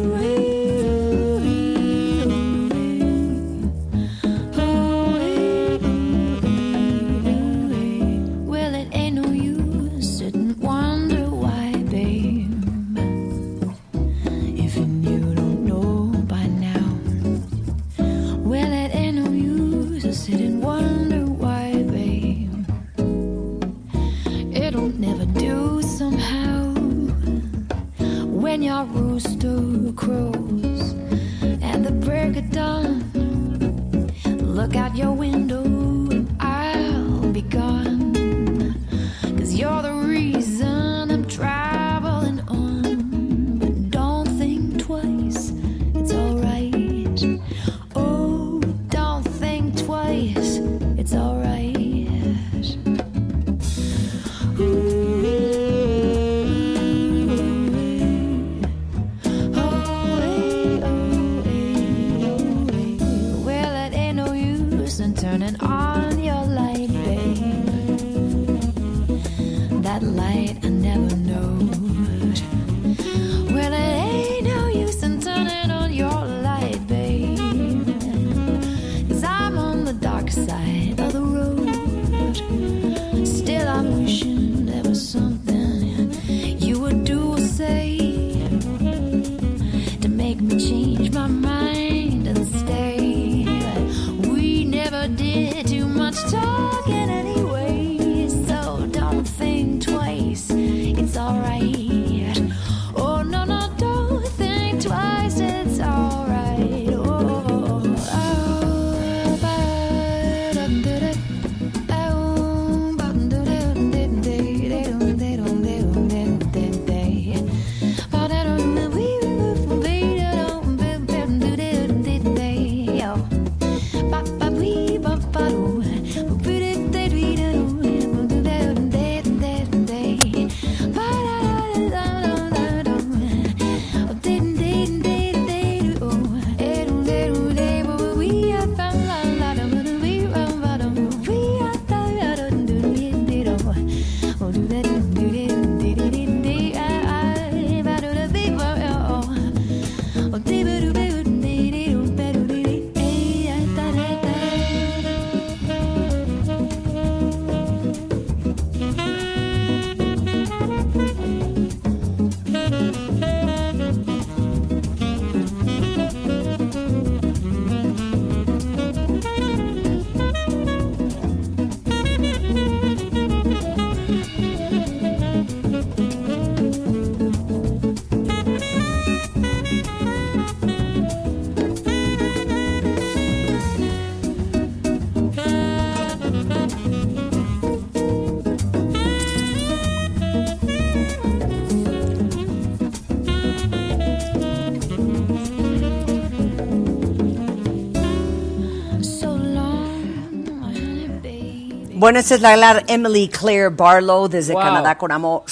Bueno, esta es la gran Emily Claire Barlow desde Wow. Canadá con amor.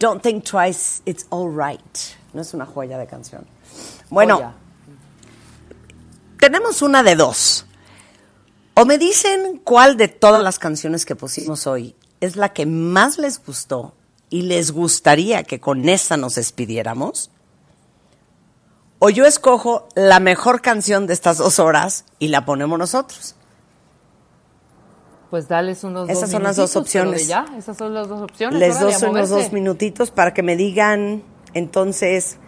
Don't think twice, it's all right. No es una joya de canción. Bueno, Joya. tenemos una de dos. O me dicen cuál de todas las canciones que pusimos hoy es la que más les gustó y les gustaría que con esa nos despidiéramos. O yo escojo la mejor canción de estas dos horas y la ponemos nosotros. Pues dales unos Esas dos son las dos opciones. Ya, esas son las dos opciones. Les doy unos dos minutitos para que me digan entonces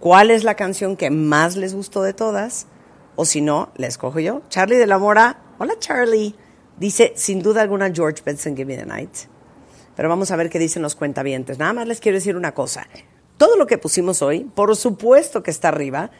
cuál es la canción que más les gustó de todas. O si no, la escojo yo. Charlie de la Mora. Hola Charlie. Dice, sin duda alguna, George Benson, Give Me the Night. Pero vamos a ver qué dicen los cuentavientes. Nada más les quiero decir una cosa. Todo lo que pusimos hoy, por supuesto que está arriba.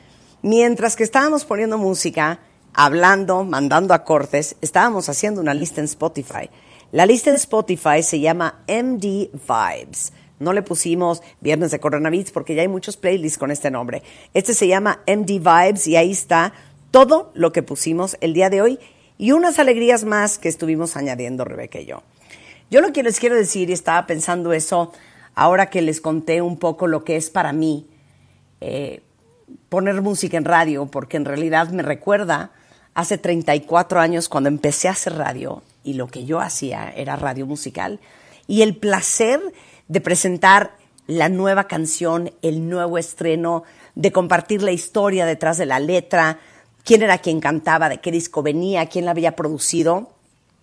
Mientras que estábamos poniendo música, hablando, mandando acordes, estábamos haciendo una lista en Spotify. La lista en Spotify se llama MD Vibes. No le pusimos Viernes de Coronavirus porque ya hay muchos playlists con este nombre. Este se llama MD Vibes y ahí está todo lo que pusimos el día de hoy y unas alegrías más que estuvimos añadiendo Rebeca y yo. Yo lo que les quiero decir, y estaba pensando eso ahora que les conté un poco lo que es para mí eh, poner música en radio, porque en realidad me recuerda hace 34 años cuando empecé a hacer radio y lo que yo hacía era radio musical y el placer de presentar la nueva canción, el nuevo estreno, de compartir la historia detrás de la letra, quién era quien cantaba, de qué disco venía, quién la había producido,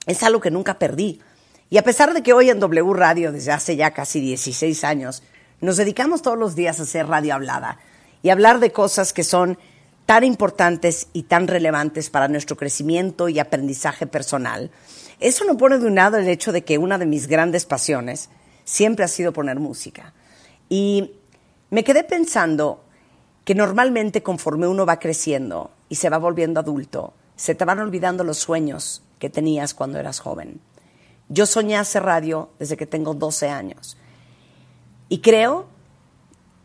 es algo que nunca perdí. Y a pesar de que hoy en W Radio, desde hace ya casi 16 años, nos dedicamos todos los días a hacer radio hablada y hablar de cosas que son tan importantes y tan relevantes para nuestro crecimiento y aprendizaje personal, eso no pone de un lado el hecho de que una de mis grandes pasiones siempre ha sido poner música. Y me quedé pensando que normalmente conforme uno va creciendo y se va volviendo adulto, se te van olvidando los sueños que tenías cuando eras joven. Yo soñé hacer radio desde que tengo 12 años. Y creo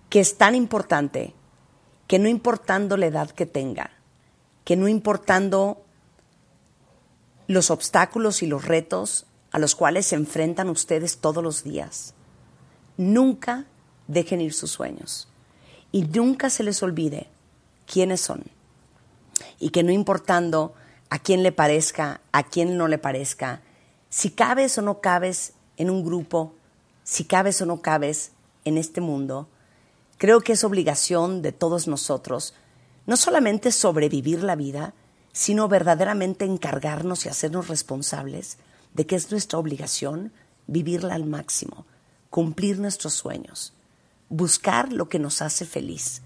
que es tan importante que no importando la edad que tenga, que no importando los obstáculos y los retos a los cuales se enfrentan ustedes todos los días, nunca dejen ir sus sueños y nunca se les olvide quiénes son. Y que no importando a quién le parezca, a quién no le parezca, si cabes o no cabes en un grupo, si cabes o no cabes en este mundo, creo que es obligación de todos nosotros no solamente sobrevivir la vida, sino verdaderamente encargarnos y hacernos responsables de que es nuestra obligación vivirla al máximo, cumplir nuestros sueños, buscar lo que nos hace feliz.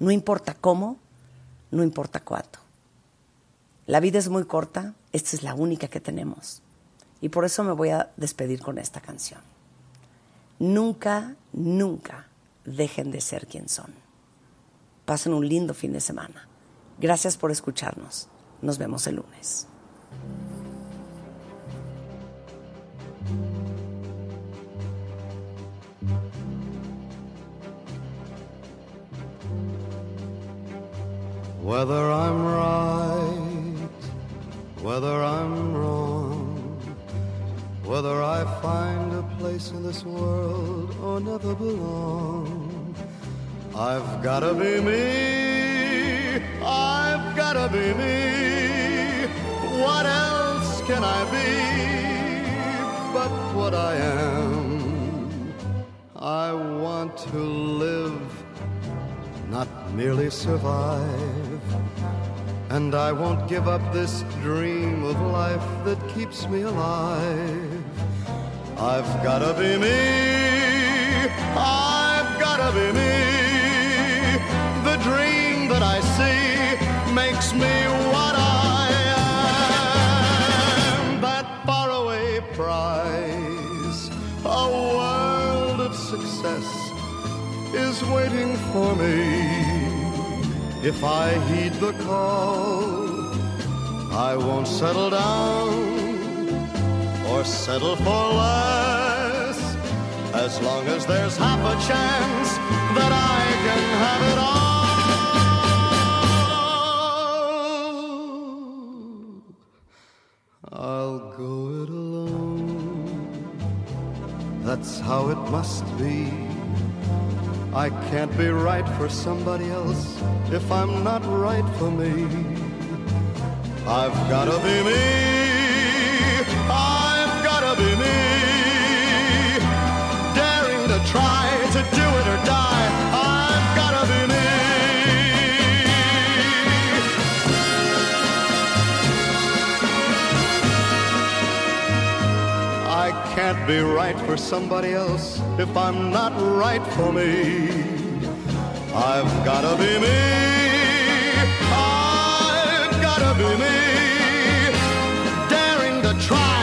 No importa cómo, no importa cuánto. La vida es muy corta, esta es la única que tenemos. Y por eso me voy a despedir con esta canción. Nunca, nunca dejen de ser quien son. Pasen un lindo fin de semana. Gracias por escucharnos. Nos vemos el lunes. Whether I'm right, whether I'm wrong, whether I find a place in this world or never belong, I've gotta be me, I've gotta be me. What else can I be but what I am? I want to live not merely survive. And I won't give up this dream of life that keeps me alive. I've gotta be me, I've gotta be me. The dream that I see makes me what I am. That faraway prize, a world of success is waiting for me. If I heed the call, I won't settle down or settle for less. As long as there's half a chance that I can have it all, I'll go it alone. That's how it must be. I can't be right for somebody else if I'm not right for me. I've gotta be me. I've gotta be me. Be right for somebody else if I'm not right for me. I've gotta be me. I've gotta be me. Daring to try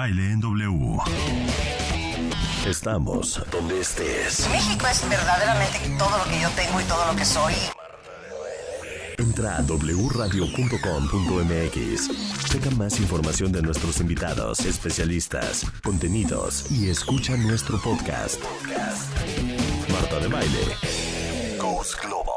Baile en W. Estamos donde estés. México es verdaderamente todo lo que yo tengo y todo lo que soy. Entra a wradio.com.mx. Checa más información de nuestros invitados, especialistas, contenidos y escucha nuestro podcast. Marta de Baile. Goes Global.